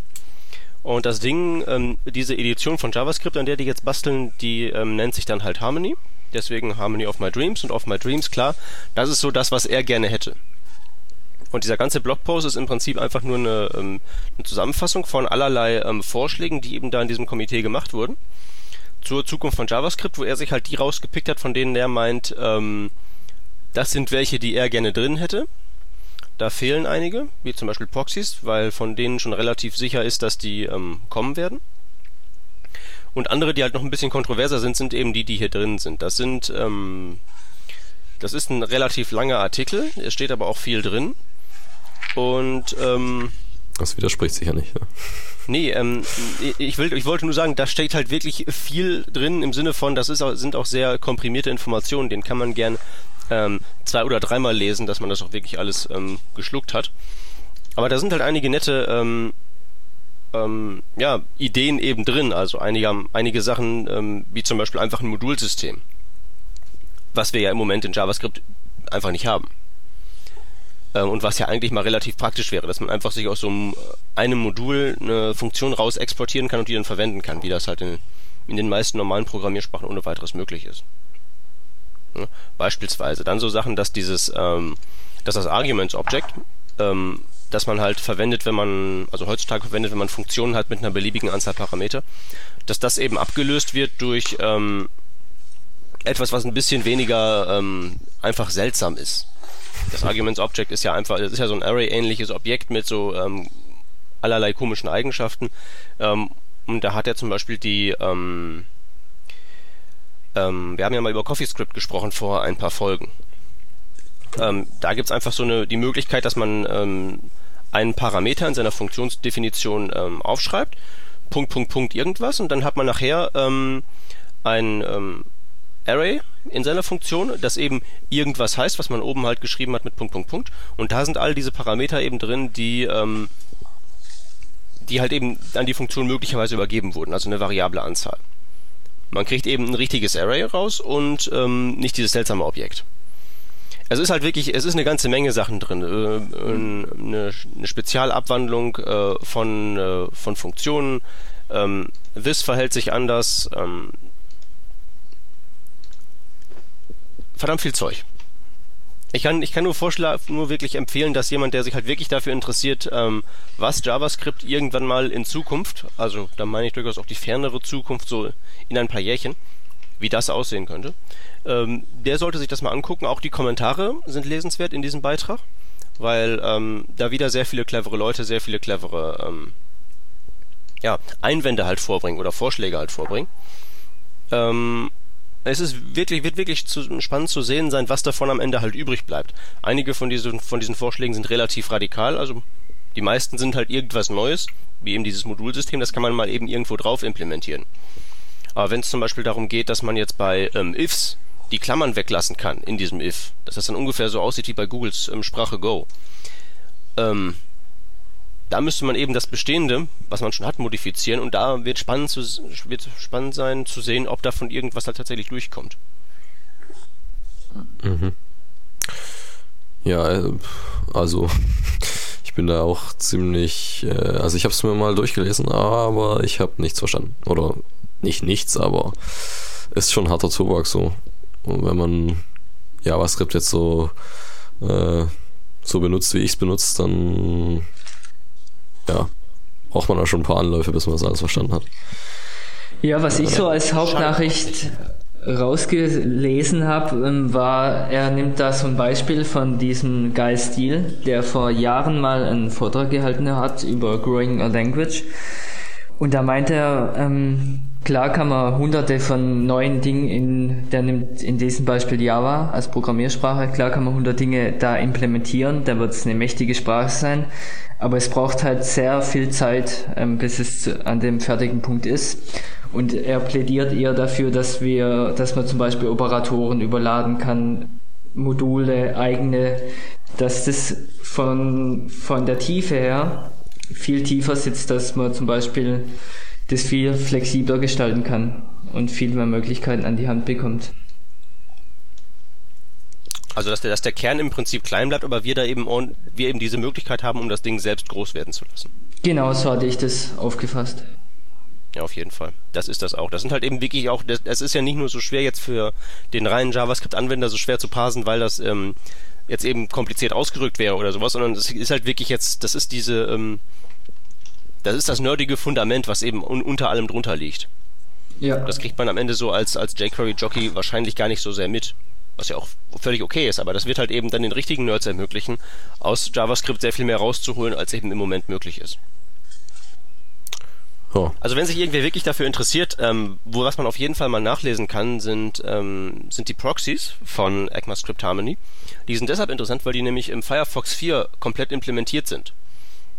Und das Ding, ähm, diese Edition von JavaScript, an der die jetzt basteln, die ähm, nennt sich dann halt Harmony. Deswegen Harmony of My Dreams und of My Dreams, klar, das ist so das, was er gerne hätte. Und dieser ganze Blogpost ist im Prinzip einfach nur eine, ähm, eine Zusammenfassung von allerlei ähm, Vorschlägen, die eben da in diesem Komitee gemacht wurden. Zur Zukunft von JavaScript, wo er sich halt die rausgepickt hat, von denen er meint, ähm, das sind welche, die er gerne drin hätte. Da fehlen einige, wie zum Beispiel Proxys, weil von denen schon relativ sicher ist, dass die ähm, kommen werden. Und andere, die halt noch ein bisschen kontroverser sind, sind eben die, die hier drin sind. Das sind, ähm, das ist ein relativ langer Artikel, es steht aber auch viel drin. Und ähm, das widerspricht sich ja nicht. Ja. Nee, ähm, ich, will, ich wollte nur sagen, da steht halt wirklich viel drin im Sinne von, das ist auch, sind auch sehr komprimierte Informationen, den kann man gern ähm, zwei oder dreimal lesen, dass man das auch wirklich alles ähm, geschluckt hat. Aber da sind halt einige nette ähm, ähm, ja, Ideen eben drin, also einige, einige Sachen, ähm, wie zum Beispiel einfach ein Modulsystem, was wir ja im Moment in JavaScript einfach nicht haben. Ähm, und was ja eigentlich mal relativ praktisch wäre, dass man einfach sich aus so einem, äh, einem Modul eine Funktion raus exportieren kann und die dann verwenden kann, wie das halt in, in den meisten normalen Programmiersprachen ohne weiteres möglich ist. Beispielsweise dann so Sachen, dass dieses, ähm, dass das Arguments Object, ähm, das man halt verwendet, wenn man, also heutzutage verwendet, wenn man Funktionen hat mit einer beliebigen Anzahl Parameter, dass das eben abgelöst wird durch ähm, etwas, was ein bisschen weniger ähm, einfach seltsam ist. Das Arguments Object ist ja einfach, das ist ja so ein Array-ähnliches Objekt mit so ähm, allerlei komischen Eigenschaften. Ähm, und da hat er zum Beispiel die, ähm, ähm, wir haben ja mal über CoffeeScript gesprochen vor ein paar Folgen. Ähm, da gibt's einfach so eine die Möglichkeit, dass man ähm, einen Parameter in seiner Funktionsdefinition ähm, aufschreibt, Punkt, Punkt, Punkt, irgendwas, und dann hat man nachher ähm, ein ähm, Array in seiner Funktion, das eben irgendwas heißt, was man oben halt geschrieben hat mit Punkt, Punkt, Punkt. Und da sind all diese Parameter eben drin, die, ähm, die halt eben an die Funktion möglicherweise übergeben wurden, also eine variable Anzahl. Man kriegt eben ein richtiges Array raus und ähm, nicht dieses seltsame Objekt. Es ist halt wirklich, es ist eine ganze Menge Sachen drin. Äh, eine, eine Spezialabwandlung äh, von, äh, von Funktionen. Ähm, this verhält sich anders. Ähm, verdammt viel Zeug. Ich kann, ich kann nur vorschlagen, nur wirklich empfehlen, dass jemand, der sich halt wirklich dafür interessiert, ähm, was JavaScript irgendwann mal in Zukunft, also da meine ich durchaus auch die fernere Zukunft, so in ein paar Jährchen, wie das aussehen könnte, ähm, der sollte sich das mal angucken. Auch die Kommentare sind lesenswert in diesem Beitrag, weil ähm, da wieder sehr viele clevere Leute, sehr viele clevere ähm, ja, Einwände halt vorbringen oder Vorschläge halt vorbringen. Ähm, es ist wirklich, wird wirklich zu, spannend zu sehen sein, was davon am Ende halt übrig bleibt. Einige von diesen, von diesen Vorschlägen sind relativ radikal, also die meisten sind halt irgendwas Neues, wie eben dieses Modulsystem, das kann man mal eben irgendwo drauf implementieren. Aber wenn es zum Beispiel darum geht, dass man jetzt bei ähm, ifs die Klammern weglassen kann in diesem if, dass das dann ungefähr so aussieht wie bei Googles ähm, Sprache Go, ähm, da müsste man eben das Bestehende, was man schon hat, modifizieren und da wird spannend, zu, wird spannend sein zu sehen, ob davon irgendwas halt tatsächlich durchkommt. Mhm. Ja, äh, also ich bin da auch ziemlich, äh, also ich habe es mir mal durchgelesen, aber ich habe nichts verstanden. Oder nicht nichts, aber ist schon harter Tobak so. Und wenn man JavaScript jetzt so, äh, so benutzt, wie ich es benutze, dann ja, braucht man da schon ein paar Anläufe, bis man das alles verstanden hat. Ja, was ich so als Hauptnachricht rausgelesen habe, ähm, war, er nimmt da so ein Beispiel von diesem Guy Steele, der vor Jahren mal einen Vortrag gehalten hat über Growing a Language. Und da meinte er, ähm, klar kann man hunderte von neuen Dingen in, der nimmt in diesem Beispiel Java als Programmiersprache, klar kann man hundert Dinge da implementieren, da wird es eine mächtige Sprache sein, aber es braucht halt sehr viel Zeit, ähm, bis es an dem fertigen Punkt ist. Und er plädiert eher dafür, dass wir, dass man zum Beispiel Operatoren überladen kann, Module, eigene, dass das von, von der Tiefe her viel tiefer sitzt, dass man zum Beispiel das viel flexibler gestalten kann und viel mehr Möglichkeiten an die Hand bekommt. Also dass der, dass der Kern im Prinzip klein bleibt, aber wir da eben wir eben diese Möglichkeit haben, um das Ding selbst groß werden zu lassen. Genau, so hatte ich das aufgefasst. Ja, auf jeden Fall. Das ist das auch. Das sind halt eben wirklich auch, das ist ja nicht nur so schwer jetzt für den reinen JavaScript-Anwender so schwer zu parsen, weil das ähm, jetzt eben kompliziert ausgerückt wäre oder sowas, sondern das ist halt wirklich jetzt, das ist diese, ähm, das ist das nerdige Fundament, was eben un unter allem drunter liegt. Ja. Das kriegt man am Ende so als, als jQuery-Jockey wahrscheinlich gar nicht so sehr mit. Was ja auch völlig okay ist, aber das wird halt eben dann den richtigen Nerds ermöglichen, aus JavaScript sehr viel mehr rauszuholen, als eben im Moment möglich ist. Oh. Also wenn sich irgendwer wirklich dafür interessiert, ähm, wo was man auf jeden Fall mal nachlesen kann, sind, ähm, sind die Proxies von ECMAScript Harmony. Die sind deshalb interessant, weil die nämlich im Firefox 4 komplett implementiert sind.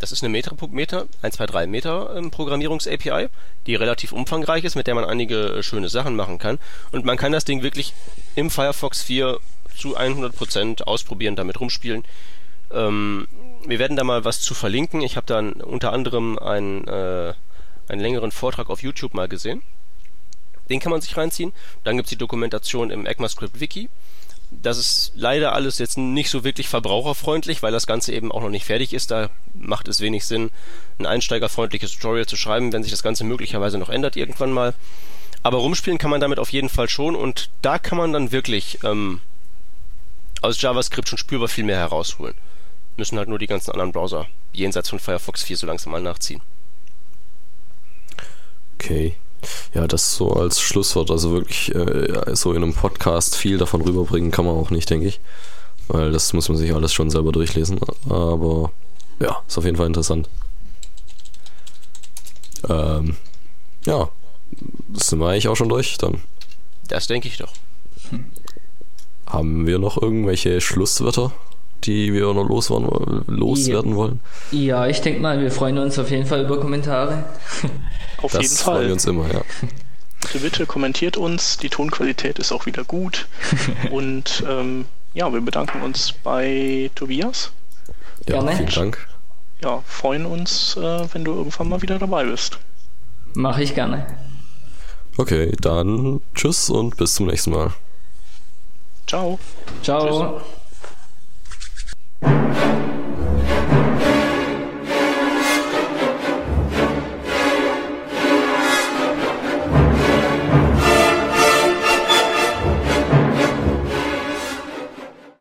Das ist eine Meter, Meter 123 Meter ähm, Programmierungs-API, die relativ umfangreich ist, mit der man einige äh, schöne Sachen machen kann. Und man kann das Ding wirklich im Firefox 4 zu 100% ausprobieren, damit rumspielen. Ähm, wir werden da mal was zu verlinken. Ich habe dann unter anderem ein äh, einen längeren Vortrag auf YouTube mal gesehen. Den kann man sich reinziehen. Dann gibt es die Dokumentation im ECMAScript Wiki. Das ist leider alles jetzt nicht so wirklich verbraucherfreundlich, weil das Ganze eben auch noch nicht fertig ist. Da macht es wenig Sinn, ein einsteigerfreundliches Tutorial zu schreiben, wenn sich das Ganze möglicherweise noch ändert irgendwann mal. Aber rumspielen kann man damit auf jeden Fall schon und da kann man dann wirklich ähm, aus JavaScript schon spürbar viel mehr herausholen. Müssen halt nur die ganzen anderen Browser jenseits von Firefox 4 so langsam mal nachziehen. Okay. Ja, das so als Schlusswort, also wirklich äh, so in einem Podcast viel davon rüberbringen kann man auch nicht, denke ich. Weil das muss man sich alles schon selber durchlesen. Aber ja, ist auf jeden Fall interessant. Ähm, ja, sind wir eigentlich auch schon durch dann. Das denke ich doch. Haben wir noch irgendwelche Schlusswörter, die wir noch loswerden, loswerden ja. wollen? Ja, ich denke mal, wir freuen uns auf jeden Fall über Kommentare. Auf das jeden Fall. freuen wir uns immer, ja. Bitte, bitte kommentiert uns. Die Tonqualität ist auch wieder gut. Und ähm, ja, wir bedanken uns bei Tobias. Ja, Gerne. vielen Dank. Ja, freuen uns, äh, wenn du irgendwann mal wieder dabei bist. Mache ich gerne. Okay, dann tschüss und bis zum nächsten Mal. Ciao. Ciao. Tschüss. Thank you.